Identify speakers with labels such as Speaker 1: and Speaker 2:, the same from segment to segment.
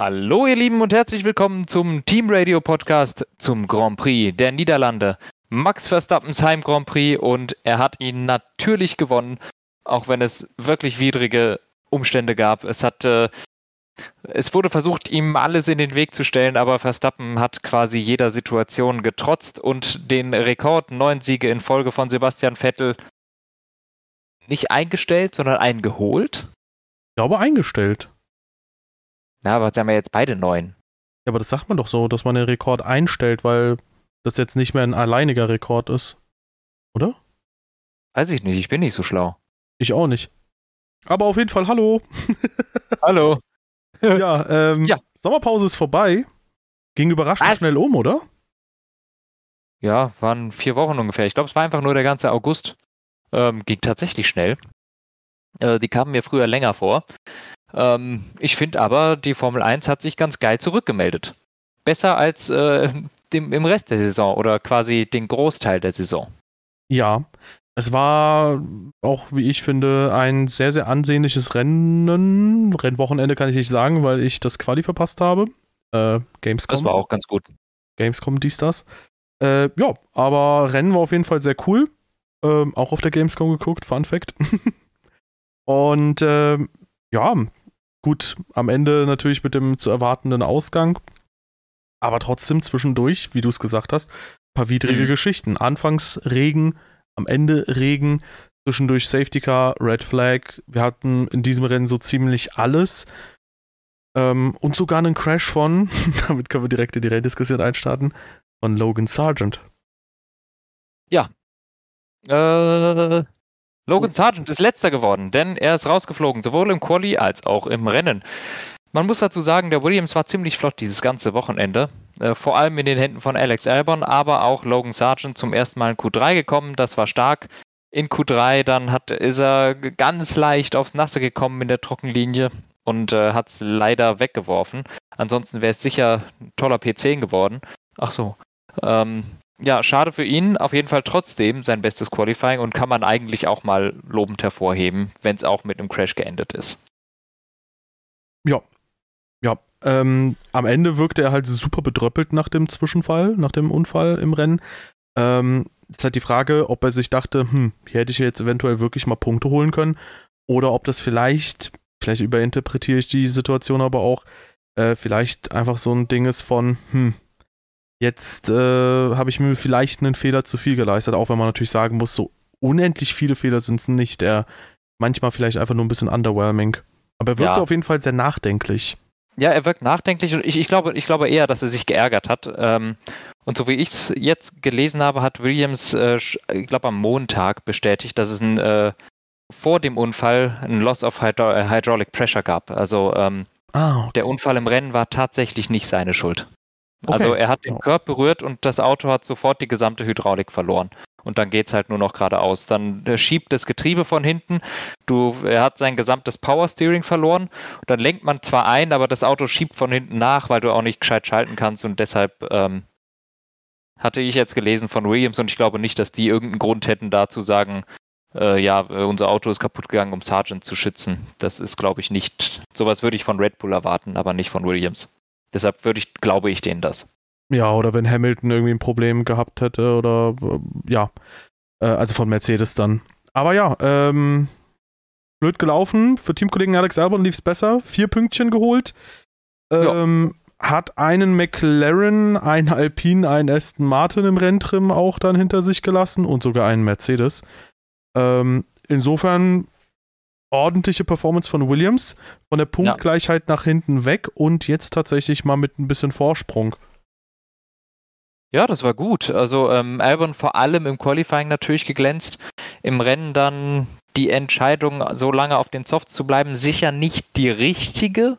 Speaker 1: Hallo ihr Lieben und herzlich willkommen zum Team Radio Podcast zum Grand Prix der Niederlande. Max Verstappens Heim Grand Prix und er hat ihn natürlich gewonnen, auch wenn es wirklich widrige Umstände gab. Es hat äh, es wurde versucht, ihm alles in den Weg zu stellen, aber Verstappen hat quasi jeder Situation getrotzt und den Rekord neun Siege in Folge von Sebastian Vettel nicht eingestellt, sondern eingeholt.
Speaker 2: Ich glaube eingestellt.
Speaker 1: Na, aber jetzt haben wir jetzt beide neun.
Speaker 2: Ja, aber das sagt man doch so, dass man den Rekord einstellt, weil das jetzt nicht mehr ein alleiniger Rekord ist. Oder?
Speaker 1: Weiß ich nicht, ich bin nicht so schlau.
Speaker 2: Ich auch nicht. Aber auf jeden Fall hallo.
Speaker 1: hallo.
Speaker 2: ja, ähm, ja, Sommerpause ist vorbei. Ging überraschend Was? schnell um, oder?
Speaker 1: Ja, waren vier Wochen ungefähr. Ich glaube, es war einfach nur der ganze August. Ähm, ging tatsächlich schnell. Äh, die kamen mir früher länger vor. Ähm, ich finde aber, die Formel 1 hat sich ganz geil zurückgemeldet. Besser als äh, dem, im Rest der Saison oder quasi den Großteil der Saison.
Speaker 2: Ja, es war auch, wie ich finde, ein sehr, sehr ansehnliches Rennen. Rennwochenende kann ich nicht sagen, weil ich das Quali verpasst habe. Äh, Gamescom.
Speaker 1: Das war auch ganz gut.
Speaker 2: Gamescom, dies, das. Äh, ja, aber Rennen war auf jeden Fall sehr cool. Ähm, auch auf der Gamescom geguckt, Fun Fact. Und äh, ja, gut, am Ende natürlich mit dem zu erwartenden Ausgang. Aber trotzdem zwischendurch, wie du es gesagt hast, ein paar widrige mhm. Geschichten. Anfangs Regen, am Ende Regen, zwischendurch Safety Car, Red Flag. Wir hatten in diesem Rennen so ziemlich alles. Ähm, und sogar einen Crash von, damit können wir direkt in die Renndiskussion einstarten, von Logan Sargent.
Speaker 1: Ja. Äh, Logan Sargent ist letzter geworden, denn er ist rausgeflogen, sowohl im Quali als auch im Rennen. Man muss dazu sagen, der Williams war ziemlich flott dieses ganze Wochenende. Äh, vor allem in den Händen von Alex Albon, aber auch Logan Sargent zum ersten Mal in Q3 gekommen. Das war stark. In Q3 dann hat, ist er ganz leicht aufs Nasse gekommen in der Trockenlinie und äh, hat es leider weggeworfen. Ansonsten wäre es sicher ein toller P10 geworden. Ach so. Ähm, ja, schade für ihn. Auf jeden Fall trotzdem sein bestes Qualifying und kann man eigentlich auch mal lobend hervorheben, wenn es auch mit einem Crash geendet ist.
Speaker 2: Ja, ja, ähm, am Ende wirkte er halt super bedröppelt nach dem Zwischenfall, nach dem Unfall im Rennen. Ähm, ist halt die Frage, ob er sich dachte, hm, hier hätte ich jetzt eventuell wirklich mal Punkte holen können. Oder ob das vielleicht, vielleicht überinterpretiere ich die Situation aber auch, äh, vielleicht einfach so ein Ding ist von, hm, jetzt äh, habe ich mir vielleicht einen Fehler zu viel geleistet, auch wenn man natürlich sagen muss, so unendlich viele Fehler sind es nicht. Er manchmal vielleicht einfach nur ein bisschen underwhelming. Aber er wirkte ja. auf jeden Fall sehr nachdenklich.
Speaker 1: Ja, er wirkt nachdenklich und ich, ich, glaube, ich glaube eher, dass er sich geärgert hat. Ähm, und so wie ich es jetzt gelesen habe, hat Williams, äh, ich glaube, am Montag bestätigt, dass es ein, äh, vor dem Unfall ein Loss of Hydro äh, Hydraulic Pressure gab. Also ähm, ah, okay. der Unfall im Rennen war tatsächlich nicht seine Schuld. Okay. Also er hat den Körper berührt und das Auto hat sofort die gesamte Hydraulik verloren und dann geht es halt nur noch geradeaus. Dann äh, schiebt das Getriebe von hinten, du, er hat sein gesamtes Powersteering verloren und dann lenkt man zwar ein, aber das Auto schiebt von hinten nach, weil du auch nicht gescheit schalten kannst und deshalb ähm, hatte ich jetzt gelesen von Williams und ich glaube nicht, dass die irgendeinen Grund hätten, da zu sagen, äh, ja, äh, unser Auto ist kaputt gegangen, um Sargent zu schützen. Das ist, glaube ich, nicht. Sowas würde ich von Red Bull erwarten, aber nicht von Williams. Deshalb würde ich, glaube ich, denen das.
Speaker 2: Ja, oder wenn Hamilton irgendwie ein Problem gehabt hätte oder äh, ja, äh, also von Mercedes dann. Aber ja, ähm, blöd gelaufen. Für Teamkollegen Alex Albon lief es besser. Vier Pünktchen geholt. Ähm, hat einen McLaren, einen Alpine, einen Aston Martin im Renntrim auch dann hinter sich gelassen und sogar einen Mercedes. Ähm, insofern ordentliche Performance von Williams, von der Punktgleichheit ja. nach hinten weg und jetzt tatsächlich mal mit ein bisschen Vorsprung.
Speaker 1: Ja, das war gut. Also ähm, Albon vor allem im Qualifying natürlich geglänzt. Im Rennen dann die Entscheidung, so lange auf den Softs zu bleiben, sicher nicht die richtige.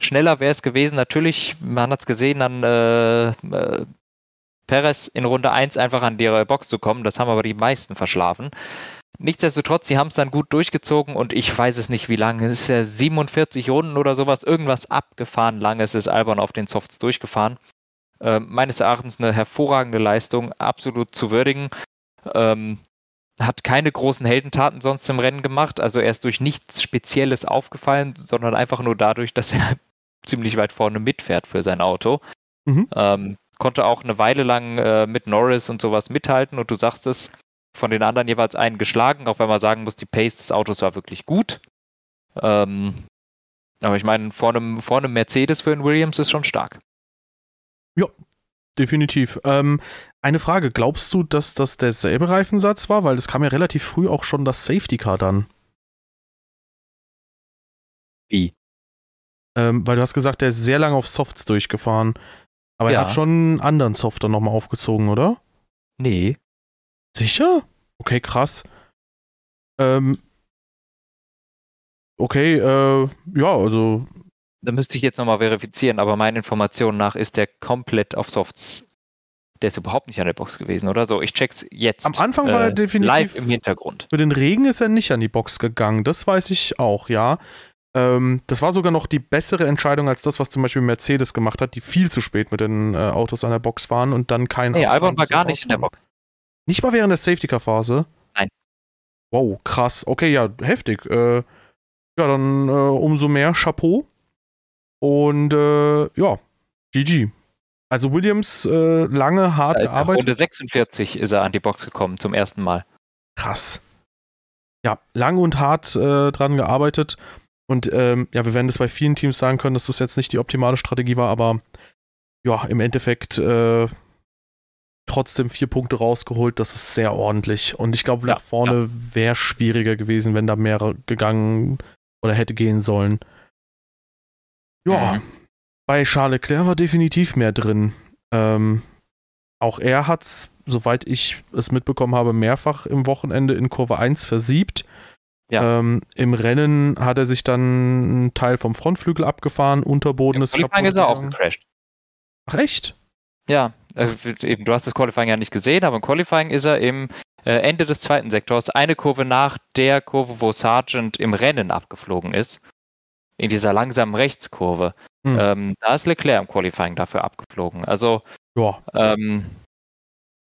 Speaker 1: Schneller wäre es gewesen, natürlich, man hat es gesehen, an äh, äh, Perez in Runde 1 einfach an die Box zu kommen. Das haben aber die meisten verschlafen. Nichtsdestotrotz, sie haben es dann gut durchgezogen und ich weiß es nicht, wie lange. Es ist ja 47 Runden oder sowas, irgendwas abgefahren langes ist Albon auf den Softs durchgefahren. Äh, meines Erachtens eine hervorragende Leistung, absolut zu würdigen. Ähm, hat keine großen Heldentaten sonst im Rennen gemacht, also er ist durch nichts Spezielles aufgefallen, sondern einfach nur dadurch, dass er ziemlich weit vorne mitfährt für sein Auto.
Speaker 2: Mhm.
Speaker 1: Ähm, konnte auch eine Weile lang äh, mit Norris und sowas mithalten und du sagst es, von den anderen jeweils einen geschlagen, auch wenn man sagen muss, die Pace des Autos war wirklich gut. Ähm, aber ich meine, vor einem, vor einem Mercedes für einen Williams ist schon stark.
Speaker 2: Definitiv. Ähm, eine Frage, glaubst du, dass das derselbe Reifensatz war? Weil es kam ja relativ früh auch schon das Safety Car dann.
Speaker 1: Wie?
Speaker 2: Ähm, weil du hast gesagt, der ist sehr lange auf Softs durchgefahren. Aber
Speaker 1: Ja.
Speaker 2: er hat schon einen anderen Softer nochmal aufgezogen, oder?
Speaker 1: Nee.
Speaker 2: Sicher? Okay, krass. Ähm, okay, äh, ja, also,
Speaker 1: Da müsste ich jetzt nochmal verifizieren, aber meinen Informationen nach ist der komplett auf Softs. Der ist überhaupt nicht an der Box gewesen, oder so? Ich check's jetzt. äh,
Speaker 2: Am Anfang war er definitiv-
Speaker 1: Live im Hintergrund.
Speaker 2: für den Regen ist er nicht an die Box gegangen. Das weiß ich auch, ja. Ähm, das war sogar noch die bessere Entscheidung als das, was zum Beispiel Mercedes gemacht hat, die viel zu spät mit den äh, Autos an der Box waren und dann kein.
Speaker 1: Nee, Albon war gar nicht in der. Box.
Speaker 2: Nicht mal während der Safety-Car-Phase?
Speaker 1: Nein.
Speaker 2: Wow, krass. Okay, ja, heftig. Äh, ja, dann äh, umso mehr Chapeau. Und äh, ja, GG. Also Williams äh, lange hart
Speaker 1: nach
Speaker 2: gearbeitet.
Speaker 1: Runde 46 ist er an die Box gekommen, zum ersten Mal.
Speaker 2: Krass. Ja, lang und hart äh, dran gearbeitet. Und ähm, ja, wir werden das bei vielen Teams sagen können, dass das jetzt nicht die optimale Strategie war, aber ja, im Endeffekt äh, trotzdem vier Punkte rausgeholt. Das ist sehr ordentlich. Und ich glaube,
Speaker 1: Ja,
Speaker 2: nach vorne wäre schwieriger gewesen, wenn da mehr gegangen oder hätte gehen sollen. Ja,
Speaker 1: Mhm.
Speaker 2: bei Charles Leclerc war definitiv mehr drin. Ähm, auch er hat es, soweit ich es mitbekommen habe, mehrfach im Wochenende in Kurve 1 versiebt.
Speaker 1: Ja.
Speaker 2: Ähm, Im Rennen hat er sich dann einen Teil vom Frontflügel abgefahren, Unterboden
Speaker 1: Im
Speaker 2: ist
Speaker 1: Qualifying ist er auch gecrashed.
Speaker 2: Ach echt?
Speaker 1: Ja, äh, eben, du hast das Qualifying ja nicht gesehen, aber im Qualifying ist er im äh, Ende des zweiten Sektors, eine Kurve nach der Kurve, wo Sargent im Rennen abgeflogen ist, in dieser langsamen Rechtskurve.
Speaker 2: Hm.
Speaker 1: Ähm, da ist Leclerc im Qualifying dafür abgeflogen. Also ähm,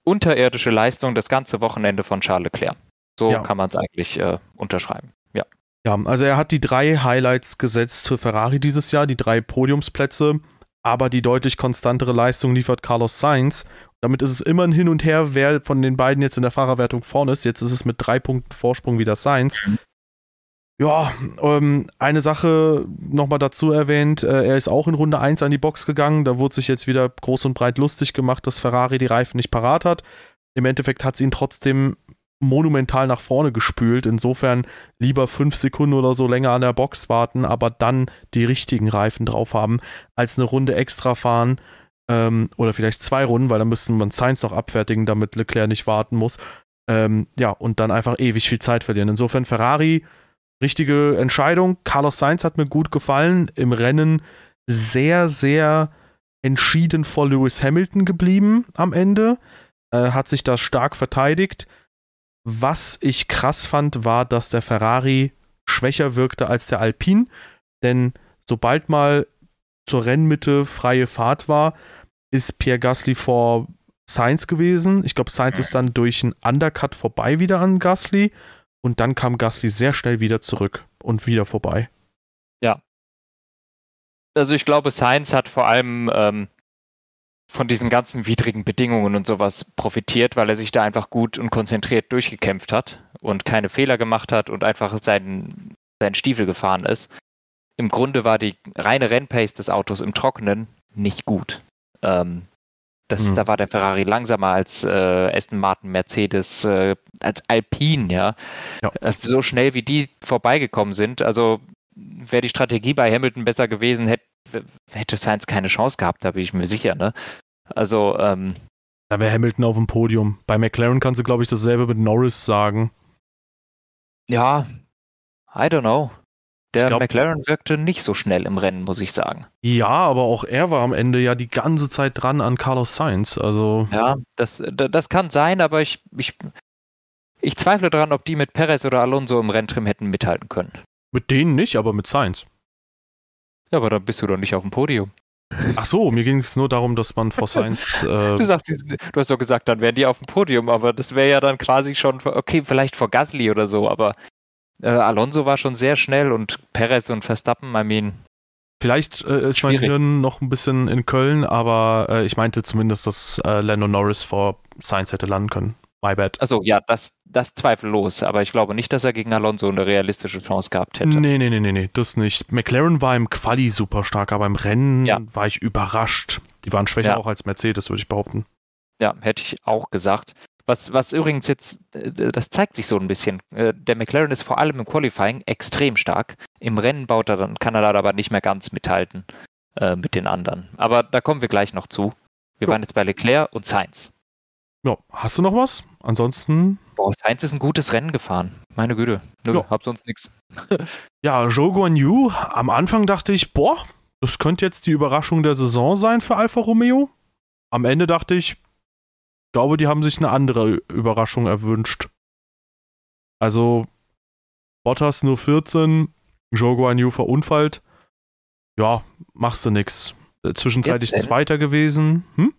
Speaker 1: unterirdische Leistung das ganze Wochenende von Charles Leclerc. So
Speaker 2: Ja.
Speaker 1: kann man es eigentlich äh, unterschreiben. Ja.
Speaker 2: Ja, also er hat die drei Highlights gesetzt für Ferrari dieses Jahr, die drei Podiumsplätze, aber die deutlich konstantere Leistung liefert Carlos Sainz. Damit ist es immer ein Hin und Her, wer von den beiden jetzt in der Fahrerwertung vorne ist. Jetzt ist es mit drei Punkten Vorsprung wieder Sainz. Ja, ähm, eine Sache nochmal dazu erwähnt, äh, er ist auch in Runde 1 an die Box gegangen. Da wurde sich jetzt wieder groß und breit lustig gemacht, dass Ferrari die Reifen nicht parat hat. Im Endeffekt hat es ihn trotzdem monumental nach vorne gespült. Insofern lieber fünf Sekunden oder so länger an der Box warten, aber dann die richtigen Reifen drauf haben, als eine Runde extra fahren ähm, oder vielleicht zwei Runden, weil dann müsste man Sainz noch abfertigen, damit Leclerc nicht warten muss. Ähm, ja, und dann einfach ewig viel Zeit verlieren. Insofern Ferrari, richtige Entscheidung. Carlos Sainz hat mir gut gefallen. Im Rennen sehr, sehr entschieden vor Lewis Hamilton geblieben am Ende. Äh, hat sich da stark verteidigt. Was ich krass fand, war, dass der Ferrari schwächer wirkte als der Alpine, denn sobald mal zur Rennmitte freie Fahrt war, ist Pierre Gasly vor Sainz gewesen. Ich glaube, Sainz ist dann durch einen Undercut vorbei wieder an Gasly und dann kam Gasly sehr schnell wieder zurück und wieder vorbei.
Speaker 1: Also ich glaube, Sainz hat vor allem ähm, von diesen ganzen widrigen Bedingungen und sowas profitiert, weil er sich da einfach gut und konzentriert durchgekämpft hat und keine Fehler gemacht hat und einfach seinen, seinen Stiefel gefahren ist. Im Grunde war die reine Rennpace des Autos im Trockenen nicht gut. Ähm, das,
Speaker 2: Hm.
Speaker 1: Da war der Ferrari langsamer als äh, Aston Martin, Mercedes, äh, als Alpine, ja.
Speaker 2: Ja.
Speaker 1: Äh, So schnell wie die vorbeigekommen sind. Also wäre die Strategie bei Hamilton besser gewesen, hätte, hätte Sainz keine Chance gehabt, da bin ich mir sicher, ne? Also, ähm,
Speaker 2: Da wäre Hamilton auf dem Podium. Bei McLaren kannst du, glaube ich, dasselbe mit Norris sagen.
Speaker 1: ja, I don't know. Der
Speaker 2: glaub-
Speaker 1: McLaren wirkte nicht so schnell im Rennen, muss ich sagen.
Speaker 2: Ja, aber auch er war am Ende ja die ganze Zeit dran an Carlos Sainz. Also,
Speaker 1: Ja, das, da- das kann sein, aber ich, ich, ich zweifle daran, ob die mit Perez oder Alonso im Renntrim hätten mithalten können.
Speaker 2: mit denen nicht, aber mit Sainz.
Speaker 1: Ja, aber dann bist du doch nicht auf dem Podium.
Speaker 2: Ach so, mir ging es nur darum, dass man vor Sainz. Äh,
Speaker 1: Du, sagst, du hast doch gesagt, dann wären die auf dem Podium, aber das wäre ja dann quasi schon, okay, vielleicht vor Gasly oder so, aber äh, Alonso war schon sehr schnell und Perez und Verstappen, I mean,
Speaker 2: Vielleicht äh, ist Schwierig. mein Hirn noch ein bisschen in Köln, aber äh, ich meinte zumindest, dass äh, Lando Norris vor Sainz hätte landen können. My bad.
Speaker 1: Also ja, das, das zweifellos, aber ich glaube nicht, dass er gegen Alonso eine realistische Chance gehabt hätte.
Speaker 2: Nee, nee, nee, nee, nee, das nicht. McLaren war im Quali super stark, aber im Rennen ja. war ich überrascht. Die waren schwächer ja. auch als Mercedes, würde ich behaupten.
Speaker 1: Ja, hätte ich auch gesagt. Was, was übrigens jetzt, äh, das zeigt sich so ein bisschen. Äh, der McLaren ist vor allem im Qualifying extrem stark. Im Rennen baut er dann, kann er da aber nicht mehr ganz mithalten äh, mit den anderen. Aber da kommen wir gleich noch zu. Wir ja. waren jetzt bei Leclerc und Sainz.
Speaker 2: Ja, hast du noch was? Ansonsten.
Speaker 1: Boah, Sainz ist ein gutes Rennen gefahren. Meine Güte. Nö, ja. hab sonst nichts.
Speaker 2: ja, Zhou Guan Yu, am Anfang dachte ich, boah, das könnte jetzt die Überraschung der Saison sein für Alfa Romeo. Am Ende dachte ich, glaube, die haben sich eine andere Überraschung erwünscht. Also, Bottas nur 14, Zhou Guan Yu verunfallt. Ja, machst du nix. Äh, zwischenzeitlich 14? Zweiter gewesen. Hm?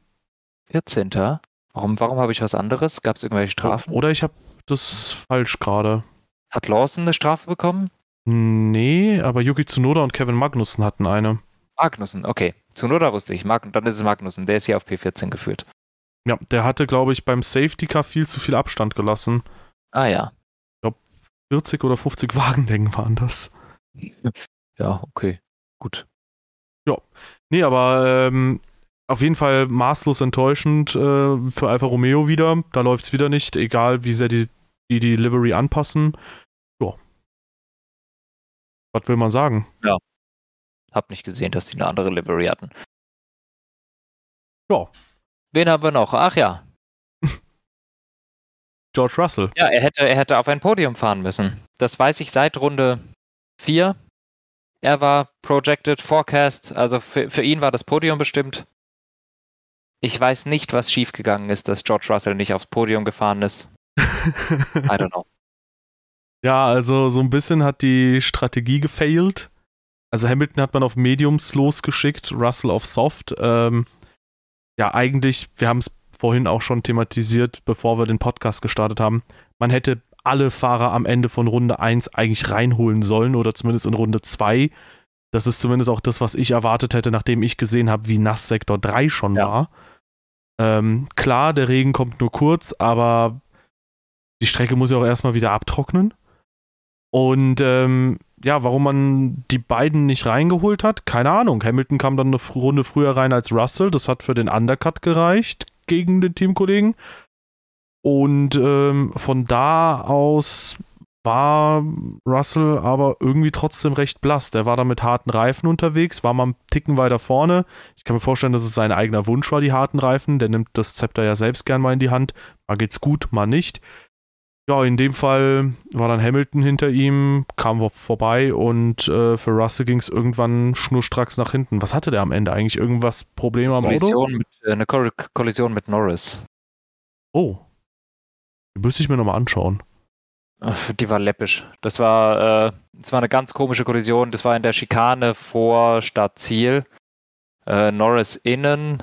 Speaker 1: 14. Warum, warum habe ich was anderes? Gab es irgendwelche Strafen?
Speaker 2: Oder ich habe das falsch gerade.
Speaker 1: Hat Lawson eine Strafe bekommen?
Speaker 2: Nee, aber Yuki Tsunoda und Kevin Magnussen hatten eine.
Speaker 1: Magnussen, okay. Tsunoda wusste ich. Mag dann ist es Magnussen. Der ist hier auf P14 geführt.
Speaker 2: Ja, der hatte, glaube ich, beim Safety Car viel zu viel Abstand gelassen.
Speaker 1: Ah ja.
Speaker 2: Ich glaube, 40 oder 50 Wagenlängen waren das.
Speaker 1: Ja, okay. Gut.
Speaker 2: Ja. Nee, aber ähm, auf jeden Fall maßlos enttäuschend äh, für Alfa Romeo wieder. Da läuft es wieder nicht, egal wie sehr die, die die Livery anpassen. Ja. Was will man sagen?
Speaker 1: Ja. Hab nicht gesehen, dass die eine andere Livery hatten.
Speaker 2: Ja.
Speaker 1: Wen haben wir noch? Ach ja.
Speaker 2: George Russell.
Speaker 1: Ja, er hätte, er hätte auf ein Podium fahren müssen. Das weiß ich seit Runde 4. Er war projected, forecast, also für, für ihn war das Podium bestimmt. Ich weiß nicht, was schiefgegangen ist, dass George Russell nicht aufs Podium gefahren ist. I don't know.
Speaker 2: Ja, also so ein bisschen hat die Strategie gefailt. Also Hamilton hat man auf Mediums losgeschickt, Russell auf Soft. Ähm, ja, eigentlich, wir haben es vorhin auch schon thematisiert, bevor wir den Podcast gestartet haben. Man hätte alle Fahrer am Ende von Runde 1 eigentlich reinholen sollen oder zumindest in Runde 2. Das ist zumindest auch das, was ich erwartet hätte, nachdem ich gesehen habe, wie nass Sektor 3 schon ja. war. Ähm, klar, der Regen kommt nur kurz, aber die Strecke muss ja auch erstmal wieder abtrocknen. Und ähm, ja, warum man die beiden nicht reingeholt hat, keine Ahnung. Hamilton kam dann eine Runde früher rein als Russell. Das hat für den Undercut gereicht gegen den Teamkollegen. Und ähm, von da aus war Russell aber irgendwie trotzdem recht blass. Der war da mit harten Reifen unterwegs, war mal einen Ticken weiter vorne. Ich kann mir vorstellen, dass es sein eigener Wunsch war, die harten Reifen. Der nimmt das Zepter ja selbst gern mal in die Hand. Mal geht's gut, mal nicht. Ja, in dem Fall war dann Hamilton hinter ihm, kam vorbei und äh, für Russell ging es irgendwann schnurstracks nach hinten. Was hatte der am Ende eigentlich? Irgendwas Probleme am
Speaker 1: Kollision
Speaker 2: Auto?
Speaker 1: Mit, äh, eine Kollision mit Norris.
Speaker 2: Oh. Die müsste ich mir nochmal anschauen.
Speaker 1: Die war läppisch. Das war, äh, das war eine ganz komische Kollision. Das war in der Schikane vor Startziel. Äh, Norris innen,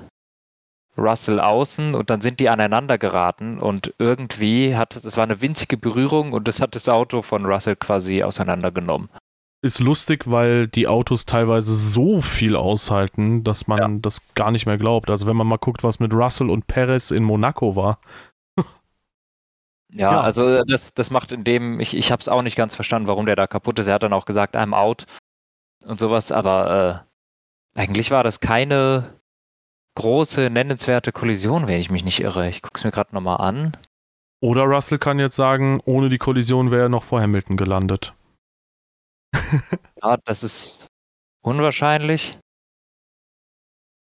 Speaker 1: Russell außen und dann sind die aneinander geraten und irgendwie hat es, war eine winzige Berührung und das hat das Auto von Russell quasi auseinandergenommen.
Speaker 2: Ist lustig, weil die Autos teilweise so viel aushalten, dass man ja. das gar nicht mehr glaubt. Also wenn man mal guckt, was mit Russell und Perez in Monaco war.
Speaker 1: Ja, ja, also das, das macht in dem, ich, ich habe es auch nicht ganz verstanden, warum der da kaputt ist. Er hat dann auch gesagt, I'm out und sowas, aber äh, eigentlich war das keine große, nennenswerte Kollision, wenn ich mich nicht irre. Ich gucke es mir gerade nochmal an.
Speaker 2: Oder Russell kann jetzt sagen, ohne die Kollision wäre er noch vor Hamilton gelandet.
Speaker 1: ja, das ist unwahrscheinlich.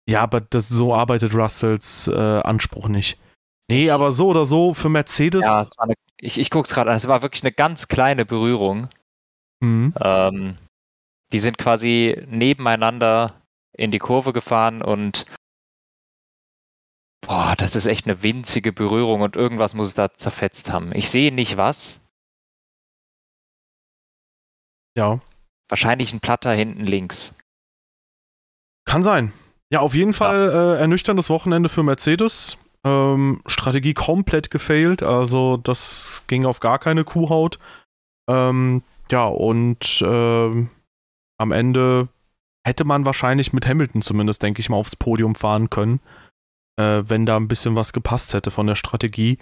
Speaker 2: Ja, aber das, so arbeitet Russells äh, Anspruch nicht. Nee, aber so oder so für Mercedes.
Speaker 1: Ja, eine, ich, ich gucke es gerade an. Es war wirklich eine ganz kleine Berührung. Mhm. Ähm, die sind quasi nebeneinander in die Kurve gefahren und boah, das ist echt eine winzige Berührung und irgendwas muss es da zerfetzt haben. Ich sehe nicht was.
Speaker 2: Ja.
Speaker 1: Wahrscheinlich ein Platter hinten links.
Speaker 2: Kann sein. Ja, auf jeden Fall ja. äh, ernüchterndes Wochenende für Mercedes. Ähm, Strategie komplett gefailt, also das ging auf gar keine Kuhhaut. Ähm, ja, und ähm, am Ende hätte man wahrscheinlich mit Hamilton zumindest, denke ich mal, aufs Podium fahren können, äh, wenn da ein bisschen was gepasst hätte von der Strategie.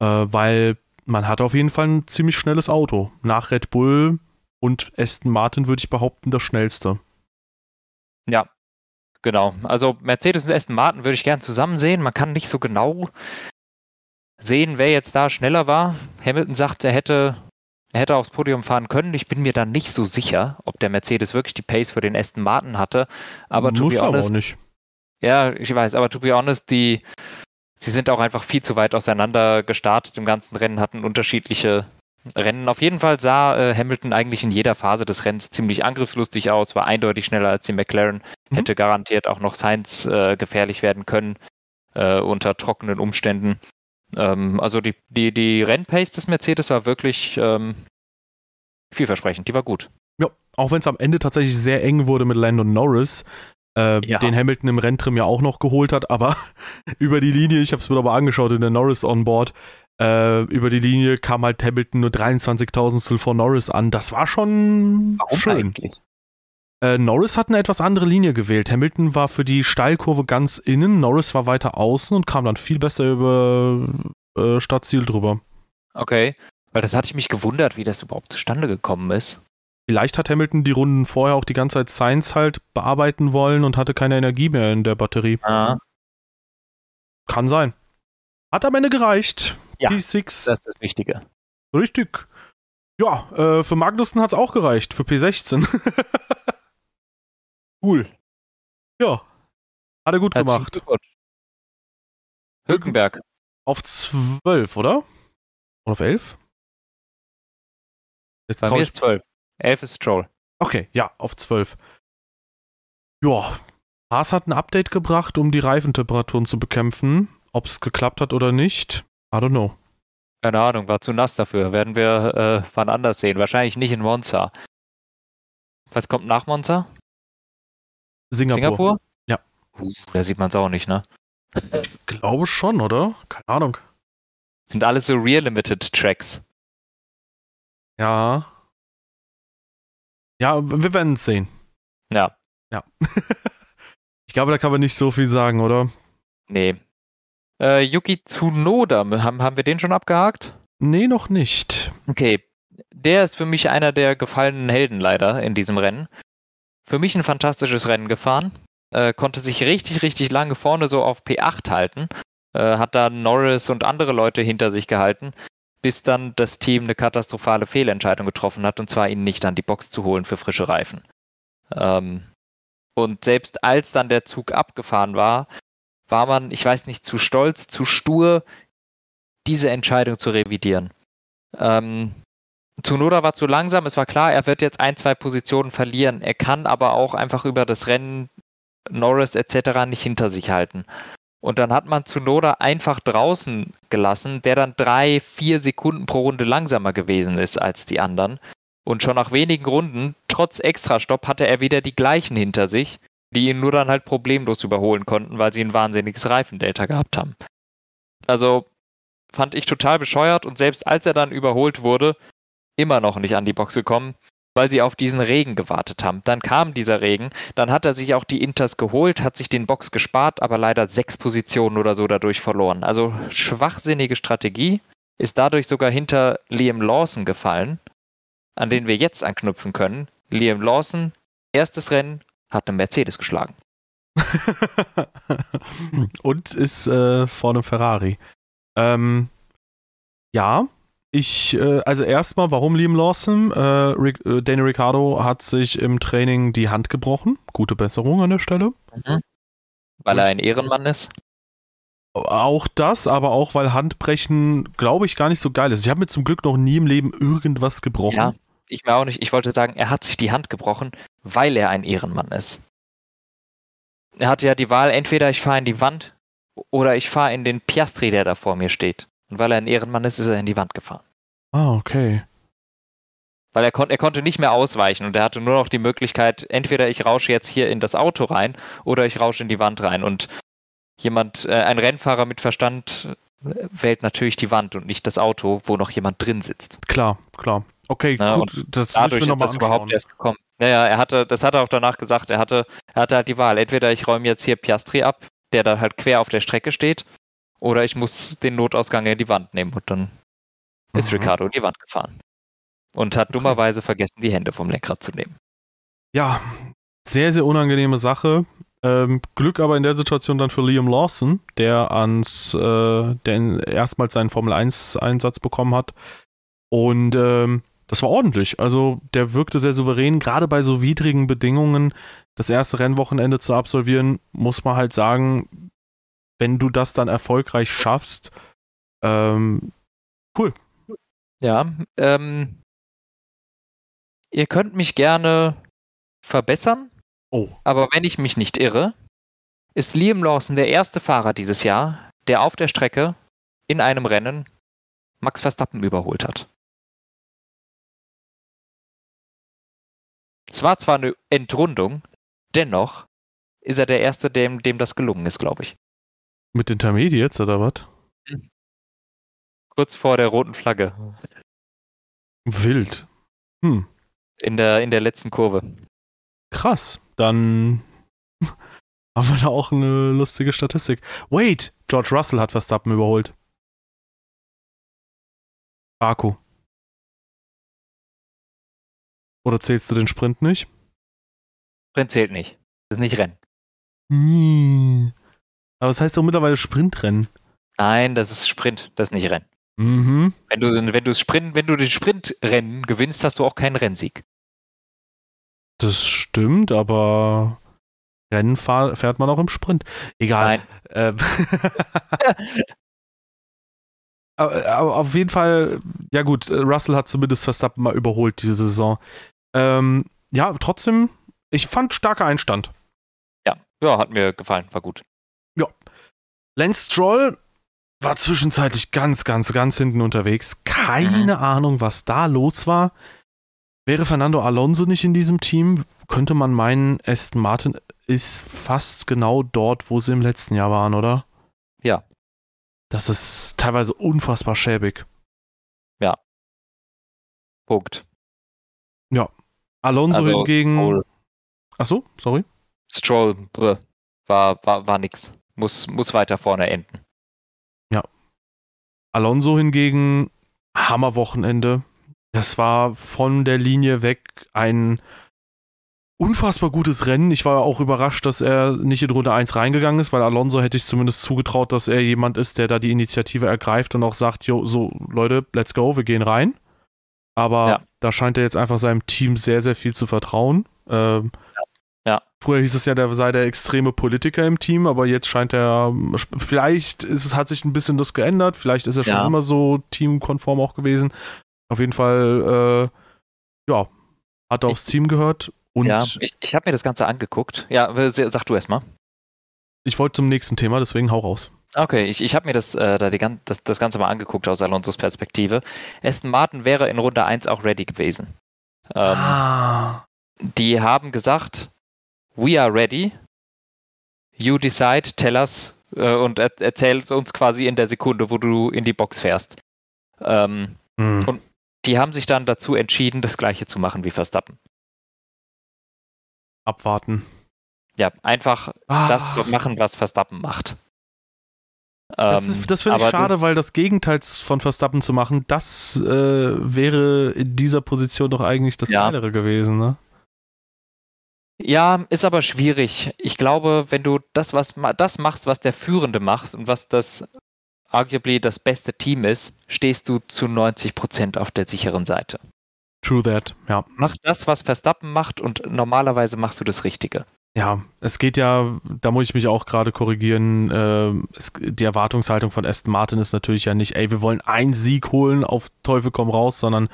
Speaker 2: Äh, weil man hat auf jeden Fall ein ziemlich schnelles Auto. Nach Red Bull und Aston Martin würde ich behaupten, das schnellste.
Speaker 1: Ja, genau. Also Mercedes und Aston Martin würde ich gern zusammen sehen. Man kann nicht so genau sehen, wer jetzt da schneller war. Hamilton sagt, er hätte, er hätte aufs Podium fahren können. Ich bin mir da nicht so sicher, ob der Mercedes wirklich die Pace für den Aston Martin hatte. Aber
Speaker 2: Muss
Speaker 1: to be honest,
Speaker 2: auch nicht.
Speaker 1: Ja, ich weiß, aber to be honest, die, sie sind auch einfach viel zu weit auseinander gestartet im ganzen Rennen, hatten unterschiedliche Rennen. Auf jeden Fall sah äh, Hamilton eigentlich in jeder Phase des Rennens ziemlich angriffslustig aus, war eindeutig schneller als die McLaren,
Speaker 2: Mhm.
Speaker 1: hätte garantiert auch noch Sainz äh, gefährlich werden können äh, unter trockenen Umständen. Ähm, also die, die, die Rennpace des Mercedes war wirklich ähm, vielversprechend, die war gut.
Speaker 2: Ja, auch wenn es am Ende tatsächlich sehr eng wurde mit Landon Norris, äh,
Speaker 1: Ja.
Speaker 2: den Hamilton im Renntrim ja auch noch geholt hat, aber über die Linie, ich habe es mir aber angeschaut in der Norris Onboard, äh, über die Linie kam halt Hamilton nur 23.000 vor Norris an. Das war schon schön.
Speaker 1: eigentlich?
Speaker 2: Äh, Norris hat eine etwas andere Linie gewählt. Hamilton war für die Steilkurve ganz innen, Norris war weiter außen und kam dann viel besser über äh, Stadtziel drüber.
Speaker 1: Okay, weil das hatte ich mich gewundert, wie das überhaupt zustande gekommen ist.
Speaker 2: Vielleicht hat Hamilton die Runden vorher auch die ganze Zeit Science halt bearbeiten wollen und hatte keine Energie mehr in der Batterie.
Speaker 1: Ah,
Speaker 2: Kann sein. Hat am Ende gereicht.
Speaker 1: Ja,
Speaker 2: P6.
Speaker 1: das ist das Wichtige.
Speaker 2: Richtig. Ja, äh, für Magnussen hat es auch gereicht. Für P16.
Speaker 1: Cool.
Speaker 2: ja. Hat er gut
Speaker 1: Herzlichen
Speaker 2: gemacht.
Speaker 1: Glückwunsch. Hülkenberg.
Speaker 2: Auf 12, oder? Oder auf 11? Jetzt
Speaker 1: Bei mir ist 12. 11 ist Stroll.
Speaker 2: Okay, ja, auf 12. Ja, Haas hat ein Update gebracht, um die Reifentemperaturen zu bekämpfen. Ob es geklappt hat oder nicht, I don't know.
Speaker 1: Keine Ahnung, war zu nass dafür. Werden wir äh, wann anders sehen. Wahrscheinlich nicht in Monza. Was kommt nach Monza?
Speaker 2: Singapur.
Speaker 1: Singapur?
Speaker 2: Ja.
Speaker 1: Uh, da sieht man es auch nicht, ne?
Speaker 2: Glaube schon, oder? Keine Ahnung.
Speaker 1: Sind alles so Real Limited Tracks.
Speaker 2: Ja. Ja, wir werden es sehen.
Speaker 1: Ja,
Speaker 2: Ich glaube, da kann man nicht so viel sagen, oder?
Speaker 1: nee. Äh, Yuki Tsunoda, haben, haben wir den schon abgehakt?
Speaker 2: Nee, noch nicht.
Speaker 1: Okay, der ist für mich einer der gefallenen Helden leider in diesem Rennen. Für mich ein fantastisches Rennen gefahren. Äh, konnte sich richtig, richtig lange vorne so auf P8 halten. Äh, hat da Norris und andere Leute hinter sich gehalten, bis dann das Team eine katastrophale Fehlentscheidung getroffen hat, und zwar ihn nicht an die Box zu holen für frische Reifen. Ähm, und selbst als dann der Zug abgefahren war, war man, ich weiß nicht, zu stolz, zu stur, diese Entscheidung zu revidieren. Ähm, Tsunoda war zu langsam, es war klar, er wird jetzt ein, zwei Positionen verlieren. Er kann aber auch einfach über das Rennen Norris etc. nicht hinter sich halten. Und dann hat man Tsunoda einfach draußen gelassen, der dann drei, vier Sekunden pro Runde langsamer gewesen ist als die anderen. Und schon nach wenigen Runden, trotz Extrastopp, hatte er wieder die gleichen hinter sich, die ihn nur dann halt problemlos überholen konnten, weil sie ein wahnsinniges Reifendelta gehabt haben. Also fand ich total bescheuert und selbst als er dann überholt wurde, immer noch nicht an die Box gekommen, weil sie auf diesen Regen gewartet haben. Dann kam dieser Regen, dann hat er sich auch die Inters geholt, hat sich den Box gespart, aber leider sechs Positionen oder so dadurch verloren. Also schwachsinnige Strategie, ist dadurch sogar hinter Liam Lawson gefallen, an den wir jetzt anknüpfen können. Liam Lawson, erstes Rennen, hat einen Mercedes geschlagen.
Speaker 2: Und ist äh, vor einem Ferrari. Ähm, ja, ich, äh, also erstmal, warum Liam Lawson? Äh, Ric äh, Danny Ricciardo hat sich im Training die Hand gebrochen. Gute Besserung an der Stelle.
Speaker 1: Weil er ein Ehrenmann ist.
Speaker 2: Auch das, aber auch weil Handbrechen, glaube ich, gar nicht so geil ist. Ich habe mir zum Glück noch nie im Leben irgendwas gebrochen.
Speaker 1: Ja, ich mir auch nicht. Ich wollte sagen, er hat sich die Hand gebrochen, weil er ein Ehrenmann ist. Er hatte ja die Wahl, entweder ich fahre in die Wand oder ich fahre in den Piastri, der da vor mir steht. Und weil er ein Ehrenmann ist, ist er in die Wand gefahren.
Speaker 2: Ah, okay.
Speaker 1: Weil er, kon er konnte nicht mehr ausweichen und er hatte nur noch die Möglichkeit, entweder ich rausche jetzt hier in das Auto rein oder ich rausche in die Wand rein. Und jemand, äh, ein Rennfahrer mit Verstand äh, wählt natürlich die Wand und nicht das Auto, wo noch jemand drin sitzt.
Speaker 2: Klar, klar. Okay,
Speaker 1: Ja,
Speaker 2: gut. Das müssen
Speaker 1: Dadurch
Speaker 2: wir
Speaker 1: ist
Speaker 2: nochmal
Speaker 1: das überhaupt erst gekommen. Naja, er hatte, das hat er auch danach gesagt, er hatte, er hatte halt die Wahl. Entweder ich räume jetzt hier Piastri ab, der da halt quer auf der Strecke steht, oder ich muss den Notausgang in die Wand nehmen und dann mhm. ist Ricardo in die Wand gefahren. Und hat okay. dummerweise vergessen, die Hände vom Lenkrad zu nehmen.
Speaker 2: Ja, sehr, sehr unangenehme Sache. Ähm, Glück aber in der Situation dann für Liam Lawson, der ans, äh, der erstmals seinen Formel 1-Einsatz bekommen hat. Und ähm, das war ordentlich. Also der wirkte sehr souverän, gerade bei so widrigen Bedingungen. Das erste Rennwochenende zu absolvieren, muss man halt sagen, wenn du das dann erfolgreich schaffst, ähm, cool.
Speaker 1: Ja, ähm, ihr könnt mich gerne verbessern.
Speaker 2: Oh.
Speaker 1: Aber wenn ich mich nicht irre, ist Liam Lawson der erste Fahrer dieses Jahr, der auf der Strecke in einem Rennen Max Verstappen überholt hat. Es war zwar eine Entrundung, dennoch ist er der Erste, dem, dem das gelungen ist, glaube ich.
Speaker 2: Mit Intermediates oder was?
Speaker 1: Kurz vor der roten Flagge.
Speaker 2: Wild. Hm.
Speaker 1: In der, in der letzten Kurve.
Speaker 2: Krass. Dann haben wir da auch eine lustige Statistik. Wait, George Russell hat Verstappen überholt. Baku. Oder zählst du den Sprint nicht?
Speaker 1: Sprint zählt nicht. Das ist nicht Rennen.
Speaker 2: Hm. Aber es das heißt doch mittlerweile Sprintrennen.
Speaker 1: Nein, das ist Sprint, das ist nicht Rennen.
Speaker 2: Mhm.
Speaker 1: Wenn du, wenn du, Sprint, wenn du den Sprintrennen gewinnst, hast du auch keinen Rennsieg.
Speaker 2: Das stimmt, aber Rennen fahr, fährt man auch im Sprint. Egal. Nein. Ähm. aber auf jeden Fall, ja gut, Russell hat zumindest Verstappen mal überholt diese Saison. Ähm, ja, trotzdem, ich fand starker Einstand.
Speaker 1: Ja, ja, hat mir gefallen, war gut.
Speaker 2: Ja. Lance Stroll war zwischenzeitlich ganz, ganz, ganz hinten unterwegs. Keine mhm. Ahnung, was da los war. Wäre Fernando Alonso nicht in diesem Team, könnte man meinen, Aston Martin ist fast genau dort, wo sie im letzten Jahr waren, oder?
Speaker 1: Ja.
Speaker 2: Das ist teilweise unfassbar schäbig.
Speaker 1: Ja. Punkt.
Speaker 2: Ja, Alonso also, hingegen. Stroll. Achso, sorry.
Speaker 1: Stroll brr, war, war, war nix. Muss, muss weiter vorne enden.
Speaker 2: Alonso hingegen, Hammerwochenende. Das war von der Linie weg ein unfassbar gutes Rennen. Ich war auch überrascht, dass er nicht in Runde 1 reingegangen ist, weil Alonso hätte ich zumindest zugetraut, dass er jemand ist, der da die Initiative ergreift und auch sagt, jo, so Leute, let's go, wir gehen rein. Aber ja. da scheint er jetzt einfach seinem Team sehr, sehr viel zu vertrauen. Ähm,
Speaker 1: ja.
Speaker 2: Früher hieß es ja, der sei der extreme Politiker im Team, aber jetzt scheint er, vielleicht ist es, hat sich ein bisschen das geändert, vielleicht ist er schon ja. immer so teamkonform auch gewesen. Auf jeden Fall, äh, ja, hat er aufs Team gehört. Und
Speaker 1: ja, ich, ich habe mir das Ganze angeguckt. Ja, sag du erst mal.
Speaker 2: Ich wollte zum nächsten Thema, deswegen hau raus.
Speaker 1: Okay, ich, ich habe mir das, äh, da die, das, das Ganze mal angeguckt aus Alonsos Perspektive. Aston Martin wäre in Runde 1 auch ready gewesen. Ähm, ah. Die haben gesagt, we are ready. You decide, tell us äh, und er, erzähl uns quasi in der Sekunde, wo du in die Box fährst. Ähm, hm. Und die haben sich dann dazu entschieden, das gleiche zu machen wie Verstappen.
Speaker 2: Abwarten.
Speaker 1: Ja, einfach ah. das machen, was Verstappen macht.
Speaker 2: Das, ähm, das finde ich schade, das, weil das Gegenteil von Verstappen zu machen, das äh, wäre in dieser Position doch eigentlich das ja. Geilere gewesen, ne?
Speaker 1: Ja, ist aber schwierig. Ich glaube, wenn du das, was das machst, was der Führende macht und was das arguably das beste Team ist, stehst du zu 90% auf der sicheren Seite.
Speaker 2: True that, ja.
Speaker 1: Mach das, was Verstappen macht und normalerweise machst du das Richtige.
Speaker 2: Ja, es geht ja, da muss ich mich auch gerade korrigieren, äh, es, die Erwartungshaltung von Aston Martin ist natürlich ja nicht, ey, wir wollen einen Sieg holen, auf Teufel komm raus, sondern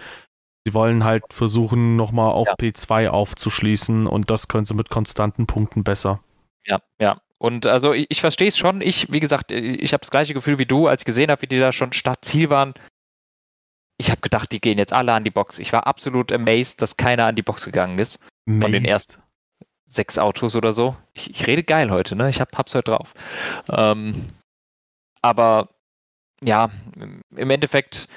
Speaker 2: sie wollen halt versuchen, nochmal auf ja. P2 aufzuschließen und das können sie mit konstanten Punkten besser.
Speaker 1: Ja, ja. Und also ich, ich verstehe es schon. Ich, wie gesagt, ich habe das gleiche Gefühl wie du, als ich gesehen habe, wie die da schon Startziel waren. Ich habe gedacht, die gehen jetzt alle an die Box. Ich war absolut amazed, dass keiner an die Box gegangen ist. Amazed. Von den ersten sechs Autos oder so. Ich, ich rede geil heute, ne? Ich hab, hab's heute drauf. Ähm, aber ja, im Endeffekt,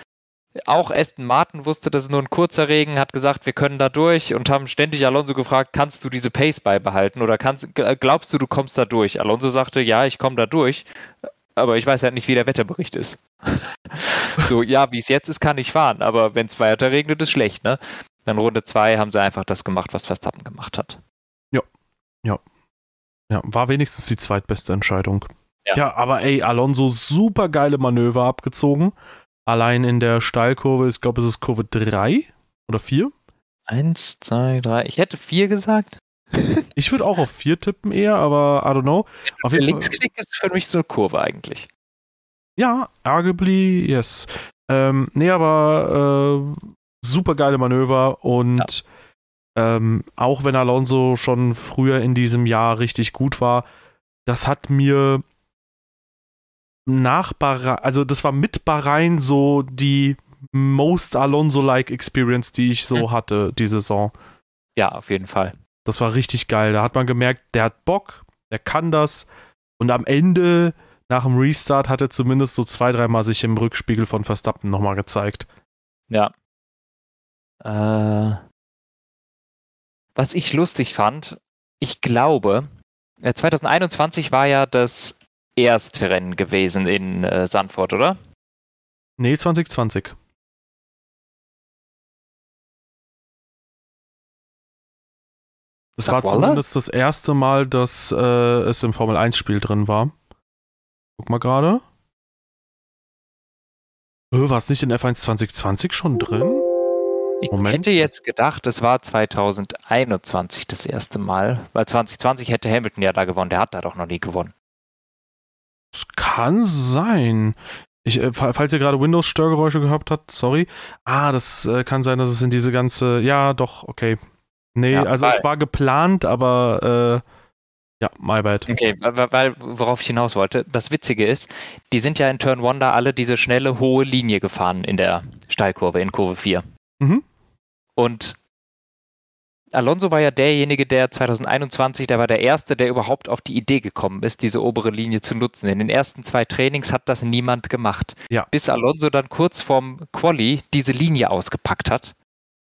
Speaker 1: auch Aston Martin wusste, das ist nur ein kurzer Regen, hat gesagt, wir können da durch und haben ständig Alonso gefragt, kannst du diese Pace beibehalten oder kannst, glaubst du, du kommst da durch? Alonso sagte, ja, ich komme da durch, aber ich weiß halt nicht, wie der Wetterbericht ist. so, ja, wie es jetzt ist, kann ich fahren, aber wenn es weiter regnet, ist schlecht, ne? Dann Runde 2 haben sie einfach das gemacht, was Verstappen gemacht hat.
Speaker 2: Ja, ja. Ja, war wenigstens die zweitbeste Entscheidung. Ja, ja aber ey, Alonso super geile Manöver abgezogen. Allein in der Steilkurve, ich glaube, es ist Kurve 3 oder 4.
Speaker 1: Eins, zwei, drei. Ich hätte vier gesagt.
Speaker 2: ich würde auch auf vier tippen eher, aber I don't know.
Speaker 1: Auf der Linksklick ist für mich so eine Kurve eigentlich.
Speaker 2: Ja, arguably, yes. Ähm, nee, aber äh, super geile Manöver und ja. ähm, auch wenn Alonso schon früher in diesem Jahr richtig gut war, das hat mir nach Bahrain, also das war mit Bahrain so die most Alonso-like Experience, die ich so mhm. hatte, die Saison.
Speaker 1: Ja, auf jeden Fall.
Speaker 2: Das war richtig geil. Da hat man gemerkt, der hat Bock, der kann das. Und am Ende, nach dem Restart, hat er zumindest so zwei, dreimal sich im Rückspiegel von Verstappen nochmal gezeigt.
Speaker 1: Ja. Äh, was ich lustig fand, ich glaube, 2021 äh, war ja das erste Rennen gewesen in äh, Sandford, oder?
Speaker 2: Nee, 2020. Es war zumindest das erste Mal, dass äh, es im Formel 1-Spiel drin war. Guck mal gerade. War es nicht in F1 2020 schon drin?
Speaker 1: Ich Moment. hätte jetzt gedacht, es war 2021 das erste Mal, weil 2020 hätte Hamilton ja da gewonnen. Der hat da doch noch nie gewonnen.
Speaker 2: Es kann sein. Ich, äh, falls ihr gerade Windows-Störgeräusche gehabt habt, sorry. Ah, das äh, kann sein, dass es in diese ganze. Ja, doch, okay. Nee, ja, also es war geplant, aber äh, ja, my bad.
Speaker 1: Okay, weil, weil, worauf ich hinaus wollte, das Witzige ist, die sind ja in Turn 1 da alle diese schnelle, hohe Linie gefahren in der Steilkurve, in Kurve 4. Mhm. Und Alonso war ja derjenige, der 2021, der war der Erste, der überhaupt auf die Idee gekommen ist, diese obere Linie zu nutzen. In den ersten zwei Trainings hat das niemand gemacht. Ja. Bis Alonso dann kurz vorm Quali diese Linie ausgepackt hat.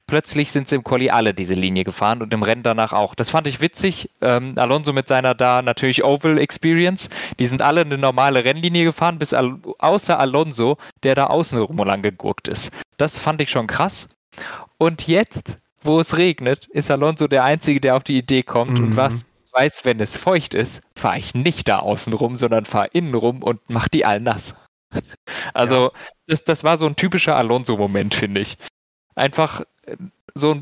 Speaker 1: Plötzlich sind sie im Quali alle diese Linie gefahren und im Rennen danach auch. Das fand ich witzig. Ähm, Alonso mit seiner da natürlich Oval Experience. Die sind alle eine normale Rennlinie gefahren, bis Al außer Alonso, der da außenrum lang gegurkt ist. Das fand ich schon krass. Und jetzt wo es regnet, ist Alonso der Einzige, der auf die Idee kommt mhm. und was weiß, wenn es feucht ist, fahre ich nicht da außen rum, sondern fahre innen rum und mache die all nass. Also, ja. das, das war so ein typischer Alonso-Moment, finde ich. Einfach äh, so,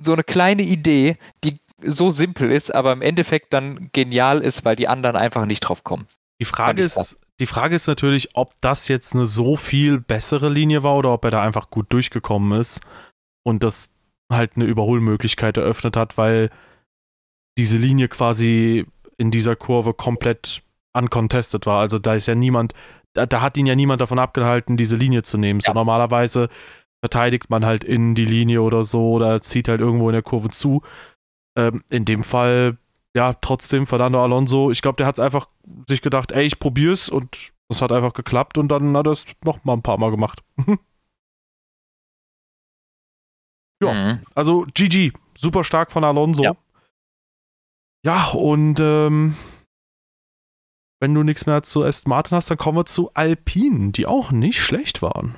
Speaker 1: so eine kleine Idee, die so simpel ist, aber im Endeffekt dann genial ist, weil die anderen einfach nicht drauf kommen.
Speaker 2: Die Frage ist, die Frage ist natürlich, ob das jetzt eine so viel bessere Linie war oder ob er da einfach gut durchgekommen ist und das halt eine Überholmöglichkeit eröffnet hat, weil diese Linie quasi in dieser Kurve komplett uncontested war. Also da ist ja niemand, da, da hat ihn ja niemand davon abgehalten, diese Linie zu nehmen. Ja. So normalerweise verteidigt man halt in die Linie oder so oder zieht halt irgendwo in der Kurve zu. Ähm, in dem Fall, ja, trotzdem Fernando Alonso, ich glaube, der hat es einfach sich gedacht, ey, ich probier's und das hat einfach geklappt und dann hat er es noch mal ein paar Mal gemacht. Ja, mhm. also GG, super stark von Alonso. Ja, ja und ähm, wenn du nichts mehr zu Aston Martin hast, dann kommen wir zu Alpine, die auch nicht schlecht waren.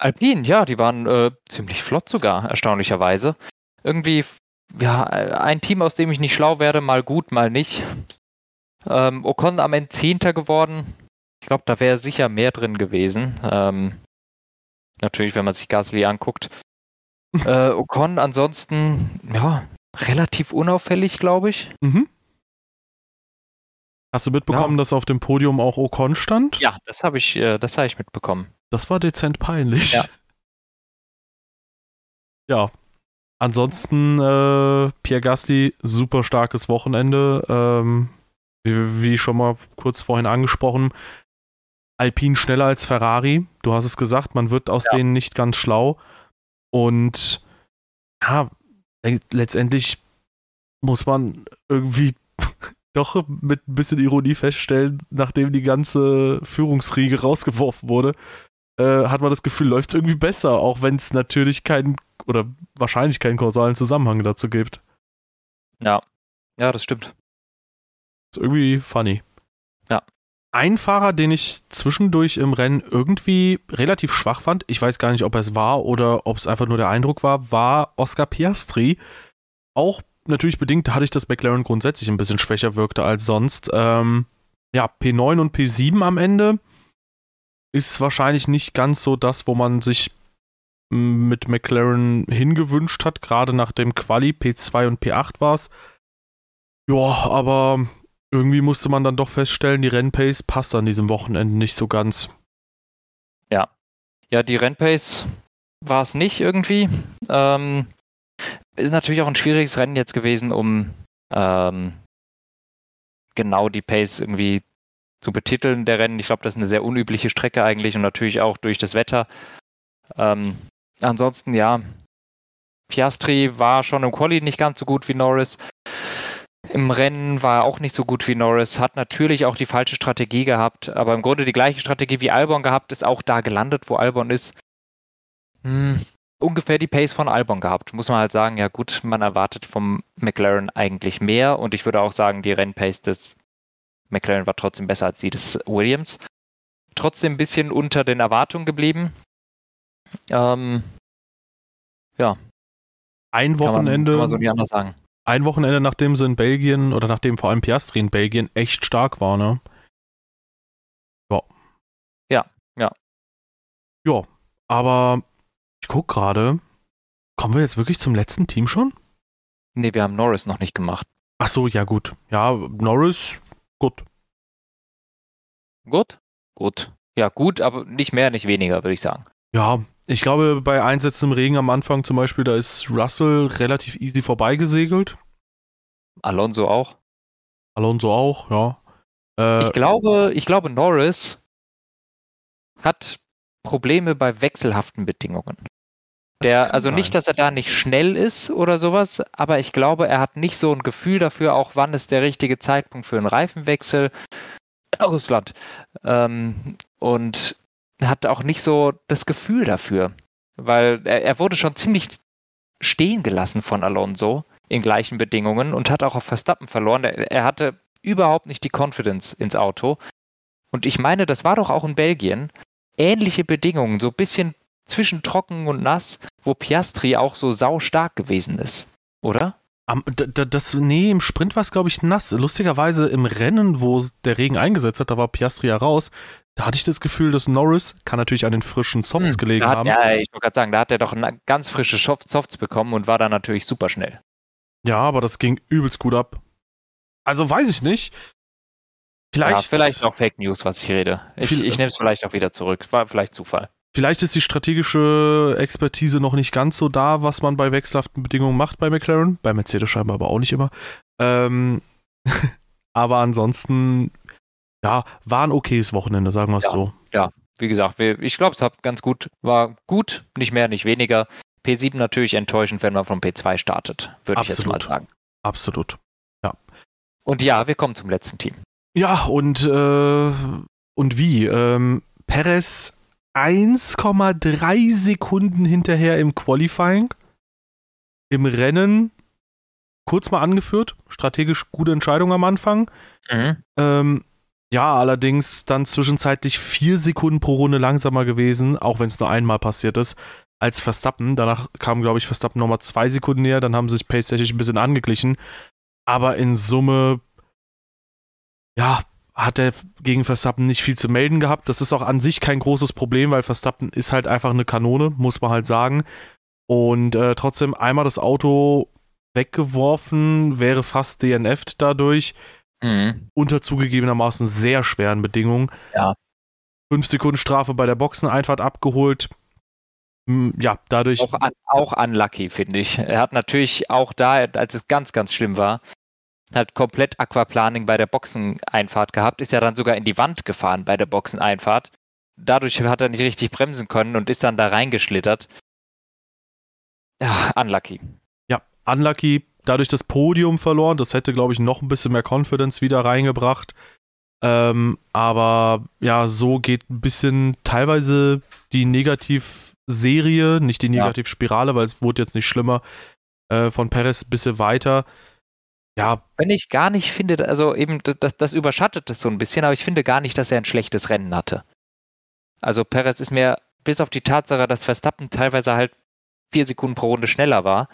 Speaker 1: Alpine, ja, die waren äh, ziemlich flott sogar, erstaunlicherweise. Irgendwie, ja, ein Team, aus dem ich nicht schlau werde, mal gut, mal nicht. Ähm, Ocon am Ende Zehnter geworden. Ich glaube, da wäre sicher mehr drin gewesen. Ähm, Natürlich, wenn man sich Gasly anguckt. Äh, Ocon ansonsten, ja, relativ unauffällig, glaube ich. Mhm.
Speaker 2: Hast du mitbekommen, ja. dass auf dem Podium auch Ocon stand?
Speaker 1: Ja, das habe ich, äh, das ich mitbekommen.
Speaker 2: Das war dezent peinlich. Ja. ja. Ansonsten äh, Pierre Gasly, super starkes Wochenende. Ähm, wie, wie, schon mal kurz vorhin angesprochen, Alpine schneller als Ferrari. Du hast es gesagt, man wird aus ja. denen nicht ganz schlau. Und ja, letztendlich muss man irgendwie doch mit ein bisschen Ironie feststellen, nachdem die ganze Führungsriege rausgeworfen wurde, äh, hat man das Gefühl, läuft es irgendwie besser, auch wenn es natürlich keinen oder wahrscheinlich keinen kausalen Zusammenhang dazu gibt.
Speaker 1: Ja, ja, das stimmt.
Speaker 2: Ist irgendwie funny. Ein Fahrer, den ich zwischendurch im Rennen irgendwie relativ schwach fand, ich weiß gar nicht, ob er es war oder ob es einfach nur der Eindruck war, war Oscar Piastri. Auch natürlich bedingt hatte ich, dass McLaren grundsätzlich ein bisschen schwächer wirkte als sonst. Ähm, ja, P9 und P7 am Ende ist wahrscheinlich nicht ganz so das, wo man sich mit McLaren hingewünscht hat, gerade nach dem Quali P2 und P8 war es. Ja, aber irgendwie musste man dann doch feststellen, die Rennpace passt an diesem Wochenende nicht so ganz.
Speaker 1: Ja. Ja, die Rennpace war es nicht irgendwie. Ähm, ist natürlich auch ein schwieriges Rennen jetzt gewesen, um ähm, genau die Pace irgendwie zu betiteln, der Rennen. Ich glaube, das ist eine sehr unübliche Strecke eigentlich und natürlich auch durch das Wetter. Ähm, ansonsten, ja, Piastri war schon im Quali nicht ganz so gut wie Norris. Im Rennen war er auch nicht so gut wie Norris, hat natürlich auch die falsche Strategie gehabt, aber im Grunde die gleiche Strategie wie Albon gehabt, ist auch da gelandet, wo Albon ist. Hm, ungefähr die Pace von Albon gehabt. Muss man halt sagen, ja gut, man erwartet vom McLaren eigentlich mehr und ich würde auch sagen, die Rennpace des McLaren war trotzdem besser als die des Williams. Trotzdem ein bisschen unter den Erwartungen geblieben. Ähm, ja.
Speaker 2: Ein Wochenende.
Speaker 1: Kann man, kann man so nicht anders sagen.
Speaker 2: Ein Wochenende, nachdem sie in Belgien oder nachdem vor allem Piastri in Belgien echt stark war, ne?
Speaker 1: Ja. Ja, ja.
Speaker 2: Ja, aber ich guck gerade. Kommen wir jetzt wirklich zum letzten Team schon?
Speaker 1: Nee, wir haben Norris noch nicht gemacht.
Speaker 2: Ach so, ja gut. Ja, Norris, gut.
Speaker 1: Gut? Gut. Ja, gut, aber nicht mehr, nicht weniger, würde ich sagen.
Speaker 2: Ja, ich glaube, bei Einsätzen im Regen am Anfang zum Beispiel, da ist Russell relativ easy vorbeigesegelt.
Speaker 1: Alonso auch.
Speaker 2: Alonso auch, ja.
Speaker 1: Äh, ich glaube, ich glaube, Norris hat Probleme bei wechselhaften Bedingungen. Der, also sein. nicht, dass er da nicht schnell ist oder sowas, aber ich glaube, er hat nicht so ein Gefühl dafür, auch wann ist der richtige Zeitpunkt für einen Reifenwechsel. Russland. Ähm, und hat auch nicht so das Gefühl dafür, weil er, er wurde schon ziemlich stehen gelassen von Alonso in gleichen Bedingungen und hat auch auf Verstappen verloren. Er, er hatte überhaupt nicht die Confidence ins Auto. Und ich meine, das war doch auch in Belgien, ähnliche Bedingungen, so ein bisschen zwischen trocken und nass, wo Piastri auch so sau stark gewesen ist, oder?
Speaker 2: Am, das, nee, im Sprint war es, glaube ich, nass. Lustigerweise im Rennen, wo der Regen eingesetzt hat, da war Piastri ja raus. Da hatte ich das Gefühl, dass Norris kann natürlich an den frischen Softs hm, gelegen
Speaker 1: hat,
Speaker 2: haben.
Speaker 1: Ja, ich wollte gerade sagen, da hat er doch ganz frische Softs bekommen und war dann natürlich super schnell.
Speaker 2: Ja, aber das ging übelst gut ab. Also weiß ich nicht.
Speaker 1: Vielleicht, ja, vielleicht auch Fake News, was ich rede. Ich, ich nehme es vielleicht auch wieder zurück. War vielleicht Zufall.
Speaker 2: Vielleicht ist die strategische Expertise noch nicht ganz so da, was man bei wechselhaften Bedingungen macht bei McLaren. Bei Mercedes scheinbar aber auch nicht immer. Ähm, aber ansonsten, ja, war ein okayes Wochenende, sagen wir es
Speaker 1: ja,
Speaker 2: so.
Speaker 1: Ja, wie gesagt, ich glaube, es hat ganz gut, war gut, nicht mehr, nicht weniger. P7 natürlich enttäuschend, wenn man vom P2 startet, würde ich jetzt mal sagen.
Speaker 2: Absolut. Ja.
Speaker 1: Und ja, wir kommen zum letzten Team.
Speaker 2: Ja, und, äh, und wie? Ähm, Perez 1,3 Sekunden hinterher im Qualifying. Im Rennen kurz mal angeführt. Strategisch gute Entscheidung am Anfang. Mhm. Ähm, ja, allerdings dann zwischenzeitlich vier Sekunden pro Runde langsamer gewesen, auch wenn es nur einmal passiert ist, als Verstappen. Danach kam, glaube ich, Verstappen nochmal zwei Sekunden näher, dann haben sie sich pace-technisch ein bisschen angeglichen. Aber in Summe, ja, hat er gegen Verstappen nicht viel zu melden gehabt. Das ist auch an sich kein großes Problem, weil Verstappen ist halt einfach eine Kanone, muss man halt sagen. Und äh, trotzdem einmal das Auto weggeworfen, wäre fast DNF'd dadurch. Mhm. Unter zugegebenermaßen sehr schweren Bedingungen.
Speaker 1: Ja.
Speaker 2: Fünf Sekunden Strafe bei der Boxeneinfahrt abgeholt. Hm, ja, dadurch.
Speaker 1: Auch, auch unlucky, finde ich. Er hat natürlich auch da, als es ganz, ganz schlimm war, halt komplett Aquaplaning bei der Boxeneinfahrt gehabt, ist ja dann sogar in die Wand gefahren bei der Boxeneinfahrt. Dadurch hat er nicht richtig bremsen können und ist dann da reingeschlittert. Ja, unlucky.
Speaker 2: Ja, unlucky. Dadurch das Podium verloren. Das hätte, glaube ich, noch ein bisschen mehr Confidence wieder reingebracht. Ähm, aber ja, so geht ein bisschen teilweise die Negativserie, nicht die Negativspirale, weil es wurde jetzt nicht schlimmer, äh, von Perez ein bisschen weiter. Ja.
Speaker 1: Wenn ich gar nicht finde, also eben, das, das überschattet es so ein bisschen, aber ich finde gar nicht, dass er ein schlechtes Rennen hatte. Also Perez ist mir, bis auf die Tatsache, dass Verstappen teilweise halt vier Sekunden pro Runde schneller war,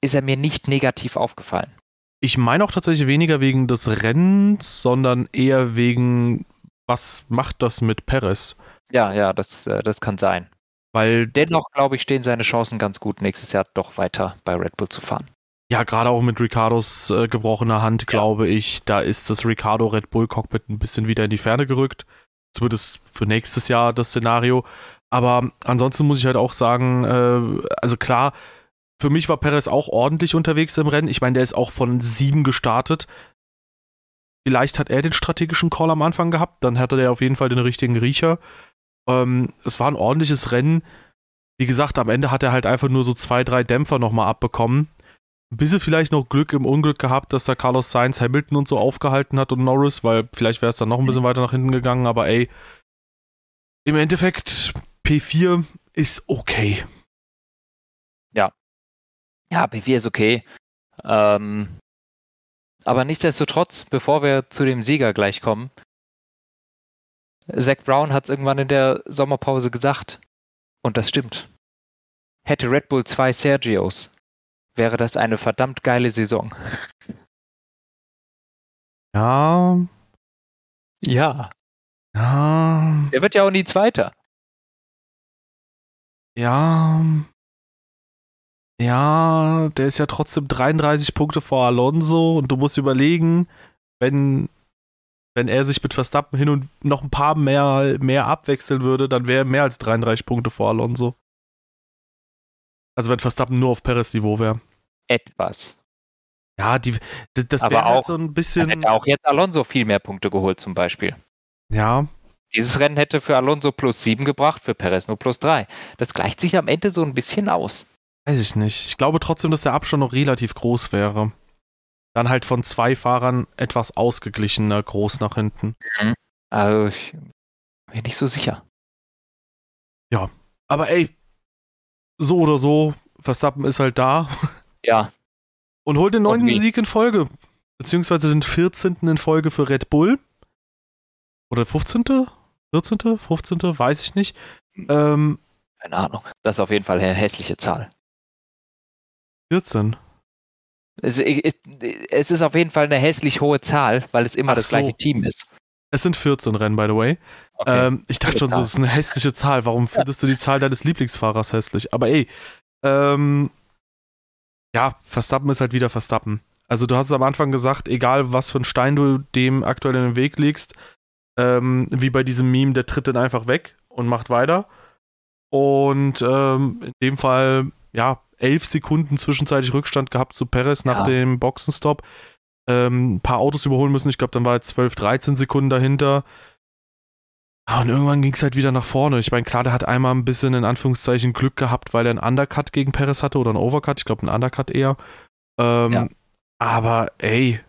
Speaker 1: ist er mir nicht negativ aufgefallen.
Speaker 2: Ich meine auch tatsächlich weniger wegen des Rennens, sondern eher wegen, was macht das mit Perez?
Speaker 1: Ja, ja, das, äh, das kann sein. Weil dennoch, glaube ich, stehen seine Chancen ganz gut, nächstes Jahr doch weiter bei Red Bull zu fahren.
Speaker 2: Ja, gerade auch mit Ricardos äh, gebrochener Hand, glaube ja. ich, da ist das Ricardo Red Bull Cockpit ein bisschen wieder in die Ferne gerückt. Zumindest für nächstes Jahr das Szenario. Aber ansonsten muss ich halt auch sagen, äh, also klar, für mich war Perez auch ordentlich unterwegs im Rennen. Ich meine, der ist auch von sieben gestartet. Vielleicht hat er den strategischen Call am Anfang gehabt, dann hatte der auf jeden Fall den richtigen Riecher. Ähm, es war ein ordentliches Rennen. Wie gesagt, am Ende hat er halt einfach nur so zwei, drei Dämpfer nochmal abbekommen. Ein bisschen vielleicht noch Glück im Unglück gehabt, dass da Carlos Sainz Hamilton und so aufgehalten hat und Norris, weil vielleicht wäre es dann noch ein bisschen weiter nach hinten gegangen, aber ey, im Endeffekt P4 ist okay.
Speaker 1: Ja. Ja, P4 ist okay. Ähm, aber nichtsdestotrotz, bevor wir zu dem Sieger gleich kommen, Zach Brown hat es irgendwann in der Sommerpause gesagt. Und das stimmt. Hätte Red Bull zwei Sergios, wäre das eine verdammt geile Saison.
Speaker 2: Ja.
Speaker 1: Ja.
Speaker 2: Ja.
Speaker 1: Er wird ja auch nie Zweiter.
Speaker 2: Ja. Ja, der ist ja trotzdem 33 Punkte vor Alonso und du musst überlegen, wenn, wenn er sich mit Verstappen hin und noch ein paar mehr, mehr abwechseln würde, dann wäre er mehr als 33 Punkte vor Alonso. Also wenn Verstappen nur auf Perez Niveau wäre.
Speaker 1: Etwas.
Speaker 2: Ja, die, das wäre halt so ein bisschen.
Speaker 1: Hätte auch jetzt Alonso viel mehr Punkte geholt, zum Beispiel.
Speaker 2: Ja.
Speaker 1: Dieses Rennen hätte für Alonso plus 7 gebracht, für Perez nur plus 3. Das gleicht sich am Ende so ein bisschen aus.
Speaker 2: Weiß ich nicht. Ich glaube trotzdem, dass der Abstand noch relativ groß wäre. Dann halt von zwei Fahrern etwas ausgeglichener groß nach hinten.
Speaker 1: Mhm. Also, ich bin nicht so sicher.
Speaker 2: Ja, aber ey, so oder so, Verstappen ist halt da.
Speaker 1: Ja.
Speaker 2: Und holt den neunten Sieg in Folge. Beziehungsweise den 14. in Folge für Red Bull. Oder 15. 14., 15., weiß ich nicht. Ähm,
Speaker 1: Keine Ahnung. Das ist auf jeden Fall eine hässliche Zahl.
Speaker 2: 14.
Speaker 1: Es, es, ist auf jeden Fall eine hässlich hohe Zahl, weil es immer Ach das so. gleiche Team ist.
Speaker 2: Es sind 14 Rennen, by the way. Okay. Ähm, ich dachte schon, so, das ist eine hässliche Zahl. Warum findest du die Zahl deines Lieblingsfahrers hässlich? Aber ey, ähm, ja, Verstappen ist halt wieder Verstappen. Also du hast es am Anfang gesagt, egal was für ein Stein du dem aktuell in den Weg legst, ähm, wie bei diesem Meme, der tritt dann einfach weg und macht weiter. Und ähm, in dem Fall, ja, elf Sekunden zwischenzeitlich Rückstand gehabt zu Perez nach ja. dem Boxenstopp. Ähm, ein paar Autos überholen müssen. Ich glaube, dann war jetzt 12, 13 Sekunden dahinter. Und irgendwann ging es halt wieder nach vorne. Ich meine, klar, der hat einmal ein bisschen in Anführungszeichen Glück gehabt, weil er einen Undercut gegen Perez hatte oder einen Overcut. Ich glaube, einen Undercut eher. Ähm, ja. Aber ey,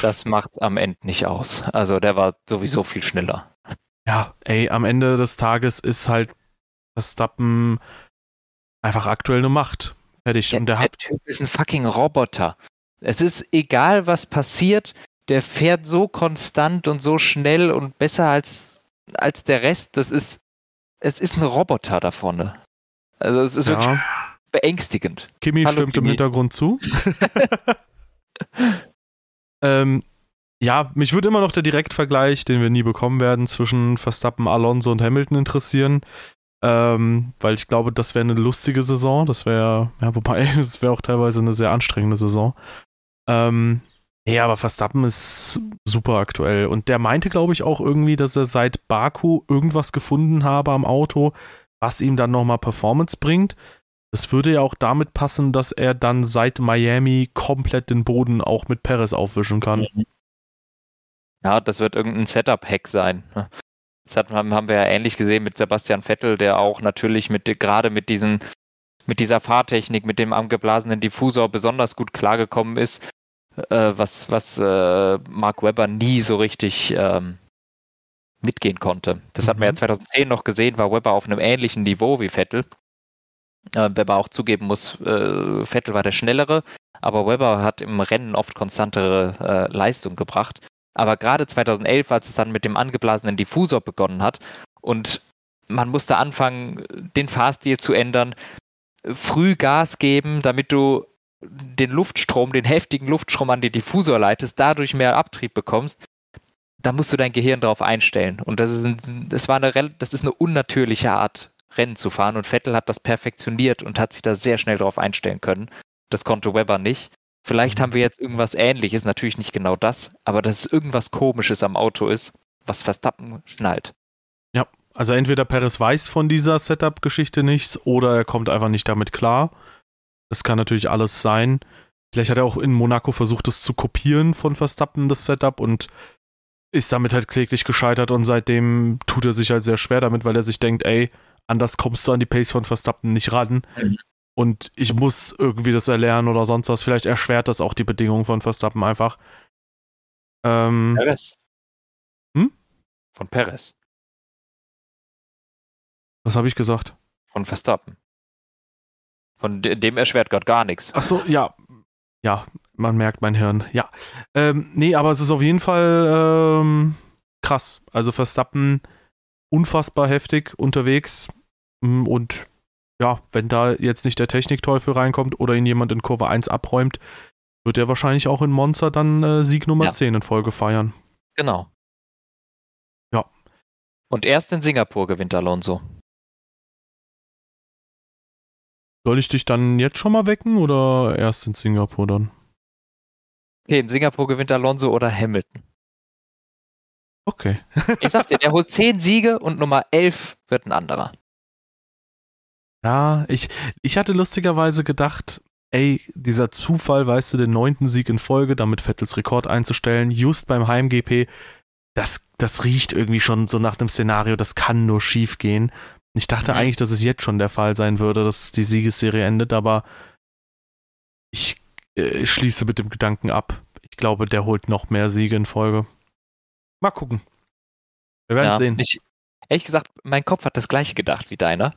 Speaker 1: das macht am Ende nicht aus. Also der war sowieso viel schneller.
Speaker 2: Ja, ey, am Ende des Tages ist halt Verstappen einfach aktuell eine Macht. Fertig.
Speaker 1: Der, und der, der Typ ist ein fucking Roboter. Es ist egal, was passiert, der fährt so konstant und so schnell und besser als, als der Rest. Das ist, es ist ein Roboter da vorne. Also es ist ja. wirklich beängstigend.
Speaker 2: Kimi Hallo, stimmt Kimi. im Hintergrund zu. Ähm, ja, mich würde immer noch der Direktvergleich, den wir nie bekommen werden, zwischen Verstappen, Alonso und Hamilton interessieren. Ähm, weil ich glaube, das wäre eine lustige Saison. Das wäre, ja, wobei, es wäre auch teilweise eine sehr anstrengende Saison. Ähm, ja, aber Verstappen ist super aktuell. Und der meinte, glaube ich, auch irgendwie, dass er seit Baku irgendwas gefunden habe am Auto, was ihm dann nochmal Performance bringt. Es würde ja auch damit passen, dass er dann seit Miami komplett den Boden auch mit Perez aufwischen kann. Mhm.
Speaker 1: Ja, das wird irgendein Setup-Hack sein. Das hat, haben wir ja ähnlich gesehen mit Sebastian Vettel, der auch natürlich mit gerade mit diesen mit dieser Fahrtechnik, mit dem angeblasenen Diffusor besonders gut klargekommen ist, äh, was, was äh, Mark Webber nie so richtig ähm, mitgehen konnte. Das mhm. hat man ja 2010 noch gesehen, war Webber auf einem ähnlichen Niveau wie Vettel. Äh, Webber auch zugeben muss, äh, Vettel war der Schnellere, aber Webber hat im Rennen oft konstantere äh, Leistung gebracht. Aber gerade 2011, als es dann mit dem angeblasenen Diffusor begonnen hat und man musste anfangen, den Fahrstil zu ändern, früh Gas geben, damit du den Luftstrom, den heftigen Luftstrom an den Diffusor leitest, dadurch mehr Abtrieb bekommst, da musst du dein Gehirn darauf einstellen. Und das ist, das war eine, das ist eine unnatürliche Art, Rennen zu fahren. Und Vettel hat das perfektioniert und hat sich da sehr schnell darauf einstellen können. Das konnte Weber nicht. Vielleicht mhm. haben wir jetzt irgendwas ähnliches, natürlich nicht genau das, aber dass es irgendwas komisches am Auto ist, was Verstappen schnallt.
Speaker 2: Ja, also entweder Perez weiß von dieser Setup-Geschichte nichts oder er kommt einfach nicht damit klar. Das kann natürlich alles sein. Vielleicht hat er auch in Monaco versucht, das zu kopieren von Verstappen, das Setup, und ist damit halt kläglich gescheitert und seitdem tut er sich halt sehr schwer damit, weil er sich denkt, ey, anders kommst du an die Pace von Verstappen nicht ran. Und ich muss irgendwie das erlernen oder sonst was. Vielleicht erschwert das auch die Bedingungen von Verstappen einfach.
Speaker 1: Ähm, Perez. Hm? Von Perez.
Speaker 2: Was habe ich gesagt?
Speaker 1: Von Verstappen. Von dem erschwert Gott gar nichts.
Speaker 2: Ach so, ja. Ja, man merkt mein Hirn. Ja. Ähm, nee, aber es ist auf jeden Fall ähm, krass. Also Verstappen unfassbar heftig unterwegs. Mm, und ja, wenn da jetzt nicht der Technikteufel reinkommt oder ihn jemand in Kurve 1 abräumt, wird er wahrscheinlich auch in Monza dann äh, Sieg Nummer ja. 10 in Folge feiern.
Speaker 1: Genau.
Speaker 2: Ja.
Speaker 1: Und erst in Singapur gewinnt Alonso.
Speaker 2: Soll ich dich dann jetzt schon mal wecken oder erst in Singapur dann?
Speaker 1: Okay, in Singapur gewinnt Alonso oder Hamilton.
Speaker 2: Okay.
Speaker 1: ich sag's dir, der holt 10 Siege und Nummer 11 wird ein anderer.
Speaker 2: Ja, ich, ich hatte lustigerweise gedacht, ey, dieser Zufall, weißt du, den neunten Sieg in Folge, damit Vettels Rekord einzustellen, just beim Heim-GP, das, das riecht irgendwie schon so nach einem Szenario, das kann nur schief gehen. Ich dachte mhm. eigentlich, dass es jetzt schon der Fall sein würde, dass die Siegesserie endet, aber ich, äh, schließe mit dem Gedanken ab. Ich glaube, der holt noch mehr Siege in Folge. Mal gucken.
Speaker 1: Wir werden ja, sehen. Ich, ehrlich gesagt, mein Kopf hat das gleiche gedacht wie deiner.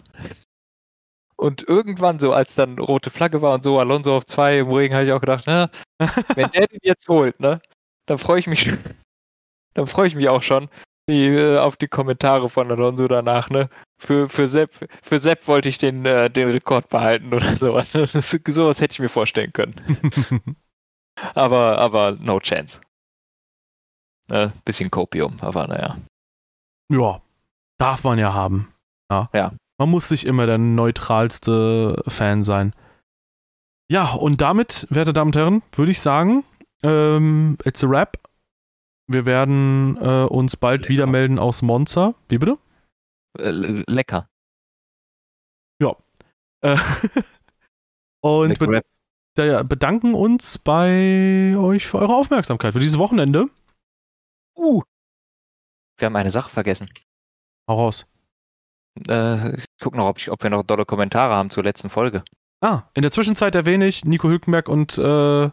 Speaker 1: Und irgendwann so, als dann rote Flagge war und so, Alonso auf zwei im Regen, habe ich auch gedacht, ne, wenn der den jetzt holt, ne, dann freue ich mich, dann freue ich mich auch schon die, äh, auf die Kommentare von Alonso danach, ne. Für, für, Sepp, für Sepp wollte ich den, äh, den Rekord behalten oder sowas. sowas hätte ich mir vorstellen können. aber, aber no chance. Ne, bisschen Kopium, aber naja.
Speaker 2: Ja, darf man ja haben. Ja.
Speaker 1: ja.
Speaker 2: Man muss nicht immer der neutralste Fan sein. Ja, und damit, werte Damen und Herren, würde ich sagen, ähm, it's a wrap. Wir werden äh, uns bald Lecker. wieder melden aus Monza. Wie bitte?
Speaker 1: Äh, lecker.
Speaker 2: Ja. Äh, und be bedanken uns bei euch für eure Aufmerksamkeit für dieses Wochenende.
Speaker 1: Uh. Wir haben eine Sache vergessen.
Speaker 2: Hau raus.
Speaker 1: Äh, ich guck noch, ob, ich, ob wir noch dolle Kommentare haben zur letzten Folge.
Speaker 2: Ah, in der Zwischenzeit erwähne ich, Nico Hülkenberg und äh,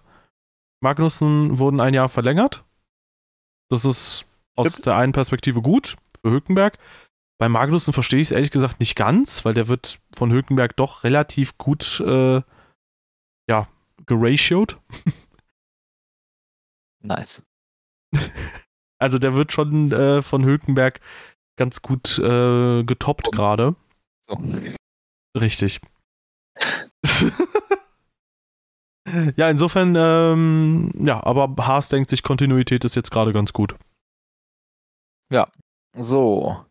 Speaker 2: Magnussen wurden ein Jahr verlängert. Das ist aus der einen Perspektive gut für Hülkenberg. Bei Magnussen verstehe ich es ehrlich gesagt nicht ganz, weil der wird von Hülkenberg doch relativ gut äh, ja, geratioed.
Speaker 1: Nice.
Speaker 2: also der wird schon äh, von Hülkenberg ganz gut äh, getoppt gerade. So. Richtig. ja, insofern, ähm, ja, aber Haas denkt sich, Kontinuität ist jetzt gerade ganz gut.
Speaker 1: Ja, so.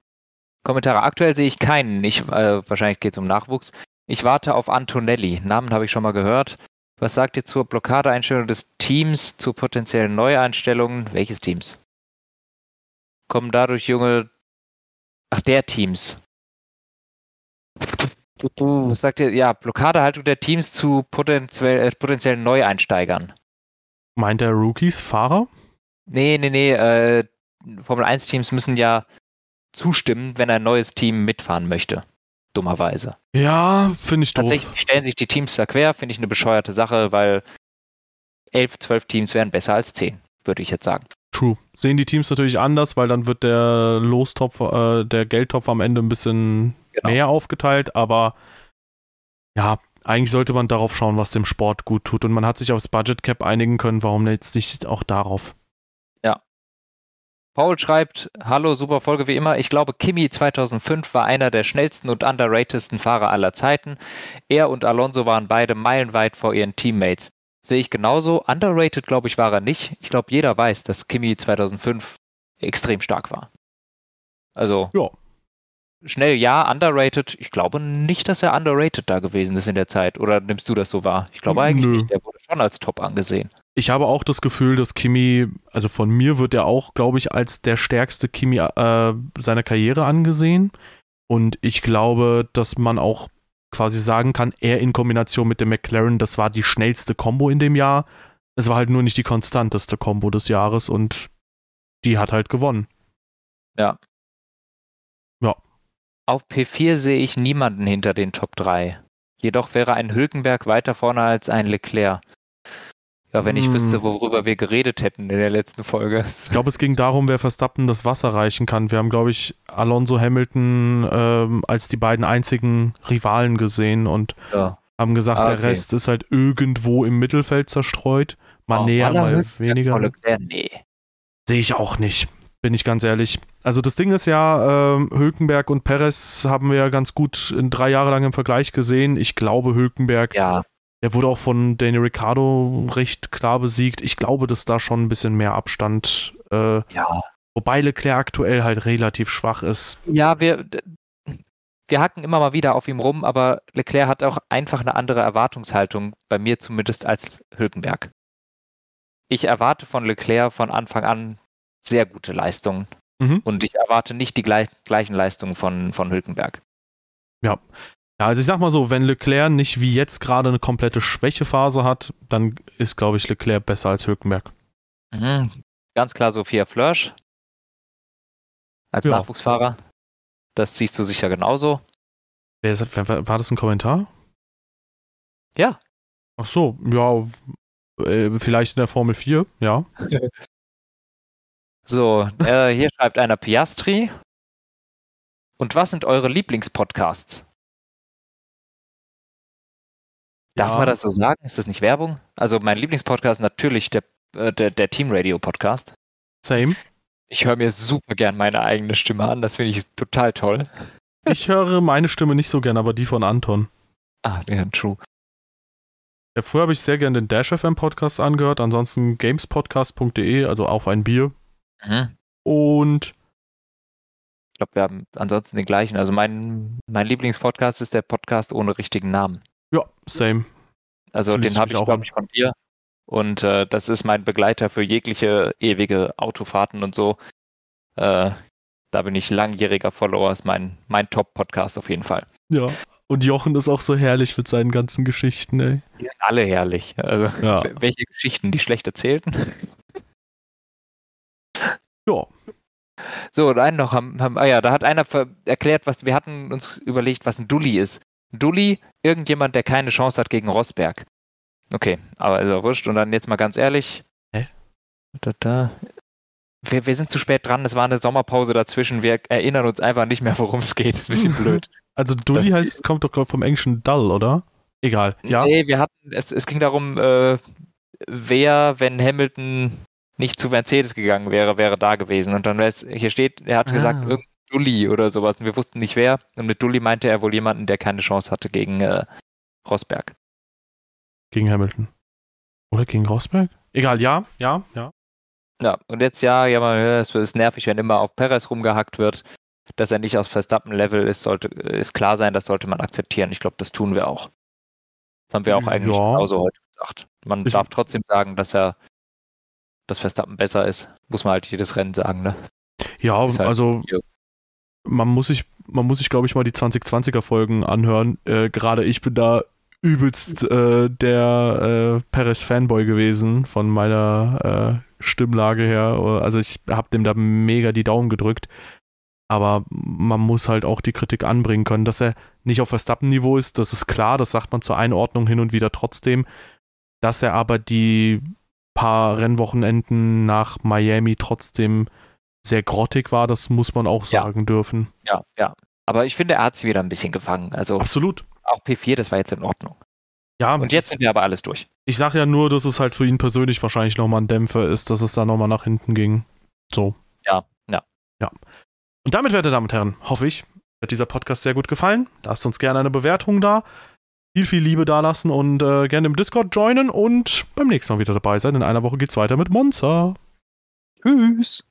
Speaker 1: Kommentare. Aktuell sehe ich keinen. Ich, äh, wahrscheinlich geht es um Nachwuchs. Ich warte auf Antonelli. Namen habe ich schon mal gehört. Was sagt ihr zur Blockadeeinstellung des Teams, zu potenziellen Neueinstellungen? Welches Teams? Kommen dadurch junge Ach, der Teams. Was sagt ihr? Ja, Blockadehaltung der Teams zu potenziell, äh, potenziellen Neueinsteigern.
Speaker 2: Meint der Rookies Fahrer?
Speaker 1: Nee, nee, nee. Äh, Formel 1 Teams müssen ja zustimmen, wenn ein neues Team mitfahren möchte. Dummerweise.
Speaker 2: Ja, finde ich
Speaker 1: doof. Tatsächlich stellen sich die Teams da quer, finde ich eine bescheuerte Sache, weil elf, zwölf Teams wären besser als zehn, würde ich jetzt sagen.
Speaker 2: true. Sehen die Teams natürlich anders, weil dann wird der Lostopf, äh, der Geldtopf am Ende ein bisschen genau. mehr aufgeteilt, aber ja, eigentlich sollte man darauf schauen, was dem Sport gut tut. Und man hat sich aufs Budget Cap einigen können, warum jetzt nicht auch darauf?
Speaker 1: Paul schreibt, hallo, super Folge wie immer. Ich glaube, Kimi 2005 war einer der schnellsten und underratedsten Fahrer aller Zeiten. Er und Alonso waren beide meilenweit vor ihren Teammates. Sehe ich genauso. Underrated, glaube ich, war er nicht. Ich glaube, jeder weiß, dass Kimi 2005 extrem stark war. Also, ja. schnell ja, underrated. Ich glaube nicht, dass er underrated da gewesen ist in der Zeit. Oder nimmst du das so wahr? Ich glaube eigentlich Nö. nicht. Der wurde schon als top angesehen.
Speaker 2: Ich habe auch das Gefühl, dass Kimi, also von mir wird er auch, glaube ich, als der stärkste Kimi äh, seiner Karriere angesehen. Und ich glaube, dass man auch quasi sagen kann, er in Kombination mit dem McLaren, das war die schnellste Combo in dem Jahr. Es war halt nur nicht die konstanteste Combo des Jahres und die hat halt gewonnen.
Speaker 1: Ja.
Speaker 2: Ja.
Speaker 1: Auf P4 sehe ich niemanden hinter den Top 3. Jedoch wäre ein Hülkenberg weiter vorne als ein Leclerc. Ja, wenn ich hm. wüsste, worüber wir geredet hätten in der letzten Folge.
Speaker 2: Ich glaube, es ging darum, wer Verstappen das Wasser reichen kann. Wir haben, glaube ich, Alonso Hamilton ähm, als die beiden einzigen Rivalen gesehen und ja. haben gesagt, ah, okay. der Rest ist halt irgendwo im Mittelfeld zerstreut. Mal oh, näher, mal weniger. Nee. Sehe ich auch nicht, bin ich ganz ehrlich. Also das Ding ist ja, ähm, Hülkenberg und Perez haben wir ja ganz gut in drei Jahre lang im Vergleich gesehen. Ich glaube, Hülkenberg
Speaker 1: ja
Speaker 2: der wurde auch von Daniel Ricciardo recht klar besiegt. Ich glaube, dass da schon ein bisschen mehr Abstand. Äh,
Speaker 1: ja.
Speaker 2: Wobei Leclerc aktuell halt relativ schwach ist.
Speaker 1: Ja, wir, wir hacken immer mal wieder auf ihm rum, aber Leclerc hat auch einfach eine andere Erwartungshaltung, bei mir zumindest als Hülkenberg. Ich erwarte von Leclerc von Anfang an sehr gute Leistungen. Mhm. Und ich erwarte nicht die gleich, gleichen Leistungen von, von Hülkenberg.
Speaker 2: Ja, ja, also ich sag mal so, wenn Leclerc nicht wie jetzt gerade eine komplette Schwächephase hat, dann ist, glaube ich, Leclerc besser als Hülkenberg.
Speaker 1: Mhm. Ganz klar Sophia Flörsch als ja. Nachwuchsfahrer. Das siehst du sicher genauso.
Speaker 2: Wer ist, war das ein Kommentar?
Speaker 1: Ja.
Speaker 2: Ach so, ja, äh, vielleicht in der Formel 4, ja.
Speaker 1: so, äh, hier schreibt einer Piastri. Und was sind eure Lieblingspodcasts? Darf ja. man das so sagen? Ist das nicht Werbung? Also mein Lieblingspodcast ist natürlich der, äh, der, der Team Radio Podcast.
Speaker 2: Same.
Speaker 1: Ich höre mir super gern meine eigene Stimme an, das finde ich total toll.
Speaker 2: Ich höre meine Stimme nicht so gern, aber die von Anton.
Speaker 1: Ah, ja, true.
Speaker 2: Ja, früher habe ich sehr gern den Dash FM Podcast angehört, ansonsten gamespodcast.de, also auf ein Bier. Mhm. Und
Speaker 1: ich glaube, wir haben ansonsten den gleichen. Also mein, mein Lieblingspodcast ist der Podcast ohne richtigen Namen.
Speaker 2: Ja, same.
Speaker 1: Also den habe ich, glaube ich, von dir. Und äh, das ist mein Begleiter für jegliche ewige Autofahrten und so. Äh, da bin ich langjähriger Follower, ist mein, mein Top-Podcast auf jeden Fall.
Speaker 2: Ja, und Jochen ist auch so herrlich mit seinen ganzen Geschichten, ey.
Speaker 1: Die sind alle herrlich. Also, ja. welche Geschichten, die schlecht erzählten?
Speaker 2: Ja.
Speaker 1: So, und einen noch haben, haben, ah ja, da hat einer erklärt, was wir hatten uns überlegt, was ein Dulli ist. Dulli, irgendjemand, der keine Chance hat gegen Rosberg. Okay, aber ist auch wurscht. Und dann jetzt mal ganz ehrlich.
Speaker 2: Hä?
Speaker 1: Da, da. Wir, wir, sind zu spät dran, es war eine Sommerpause dazwischen. Wir erinnern uns einfach nicht mehr, worum es geht. Ist ein bisschen blöd.
Speaker 2: Also Dulli heißt, kommt doch vom englischen Dull, oder? Egal. Ja.
Speaker 1: Nee, wir hatten, es, es ging darum, äh, wer, wenn Hamilton nicht zu Mercedes gegangen wäre, wäre da gewesen. Und dann, hier steht, er hat ah. gesagt, irgendein Dulli oder sowas. Und wir wussten nicht wer. Und mit Dulli meinte er wohl jemanden, der keine Chance hatte gegen äh, Rosberg.
Speaker 2: Gegen Hamilton. Oder gegen Rosberg? Egal, ja, ja, ja.
Speaker 1: Ja, und jetzt ja, ja, man, es ist nervig, wenn immer auf Perez rumgehackt wird. Dass er nicht aus Verstappen-Level ist, sollte, ist klar sein, das sollte man akzeptieren. Ich glaube, das tun wir auch. Das haben wir auch eigentlich ja. genauso heute gesagt. Man ist darf trotzdem sagen, dass er, dass Verstappen besser ist. Muss man halt jedes Rennen sagen, ne?
Speaker 2: Ja, halt also hier man muss sich, man muss sich, glaube ich, mal die 2020er Folgen anhören. Äh, Gerade ich bin da übelst äh, der äh, Perez-Fanboy gewesen von meiner äh, Stimmlage her. Also ich habe dem da mega die Daumen gedrückt. Aber man muss halt auch die Kritik anbringen können, dass er nicht auf Verstappen-Niveau ist. Das ist klar, das sagt man zur Einordnung hin und wieder trotzdem. Dass er aber die paar Rennwochenenden nach Miami trotzdem sehr grottig war, das muss man auch
Speaker 1: Ja.
Speaker 2: sagen dürfen.
Speaker 1: Ja, ja. Aber ich finde, er hat sie wieder ein bisschen gefangen. Also
Speaker 2: Absolut.
Speaker 1: auch P4, das war jetzt in Ordnung.
Speaker 2: Ja,
Speaker 1: Und jetzt sind wir aber alles durch.
Speaker 2: ich sage ja nur, dass es halt für ihn persönlich wahrscheinlich nochmal ein Dämpfer ist, dass es da nochmal nach hinten ging. So.
Speaker 1: Ja, ja.
Speaker 2: Ja. Und damit, werte Damen und Herren, hoffe ich, hat dieser Podcast sehr gut gefallen. Lasst uns gerne eine Bewertung da. Viel, viel Liebe dalassen und äh, gerne im Discord joinen und beim nächsten Mal wieder dabei sein. In einer Woche geht's weiter mit Monza.
Speaker 1: Tschüss.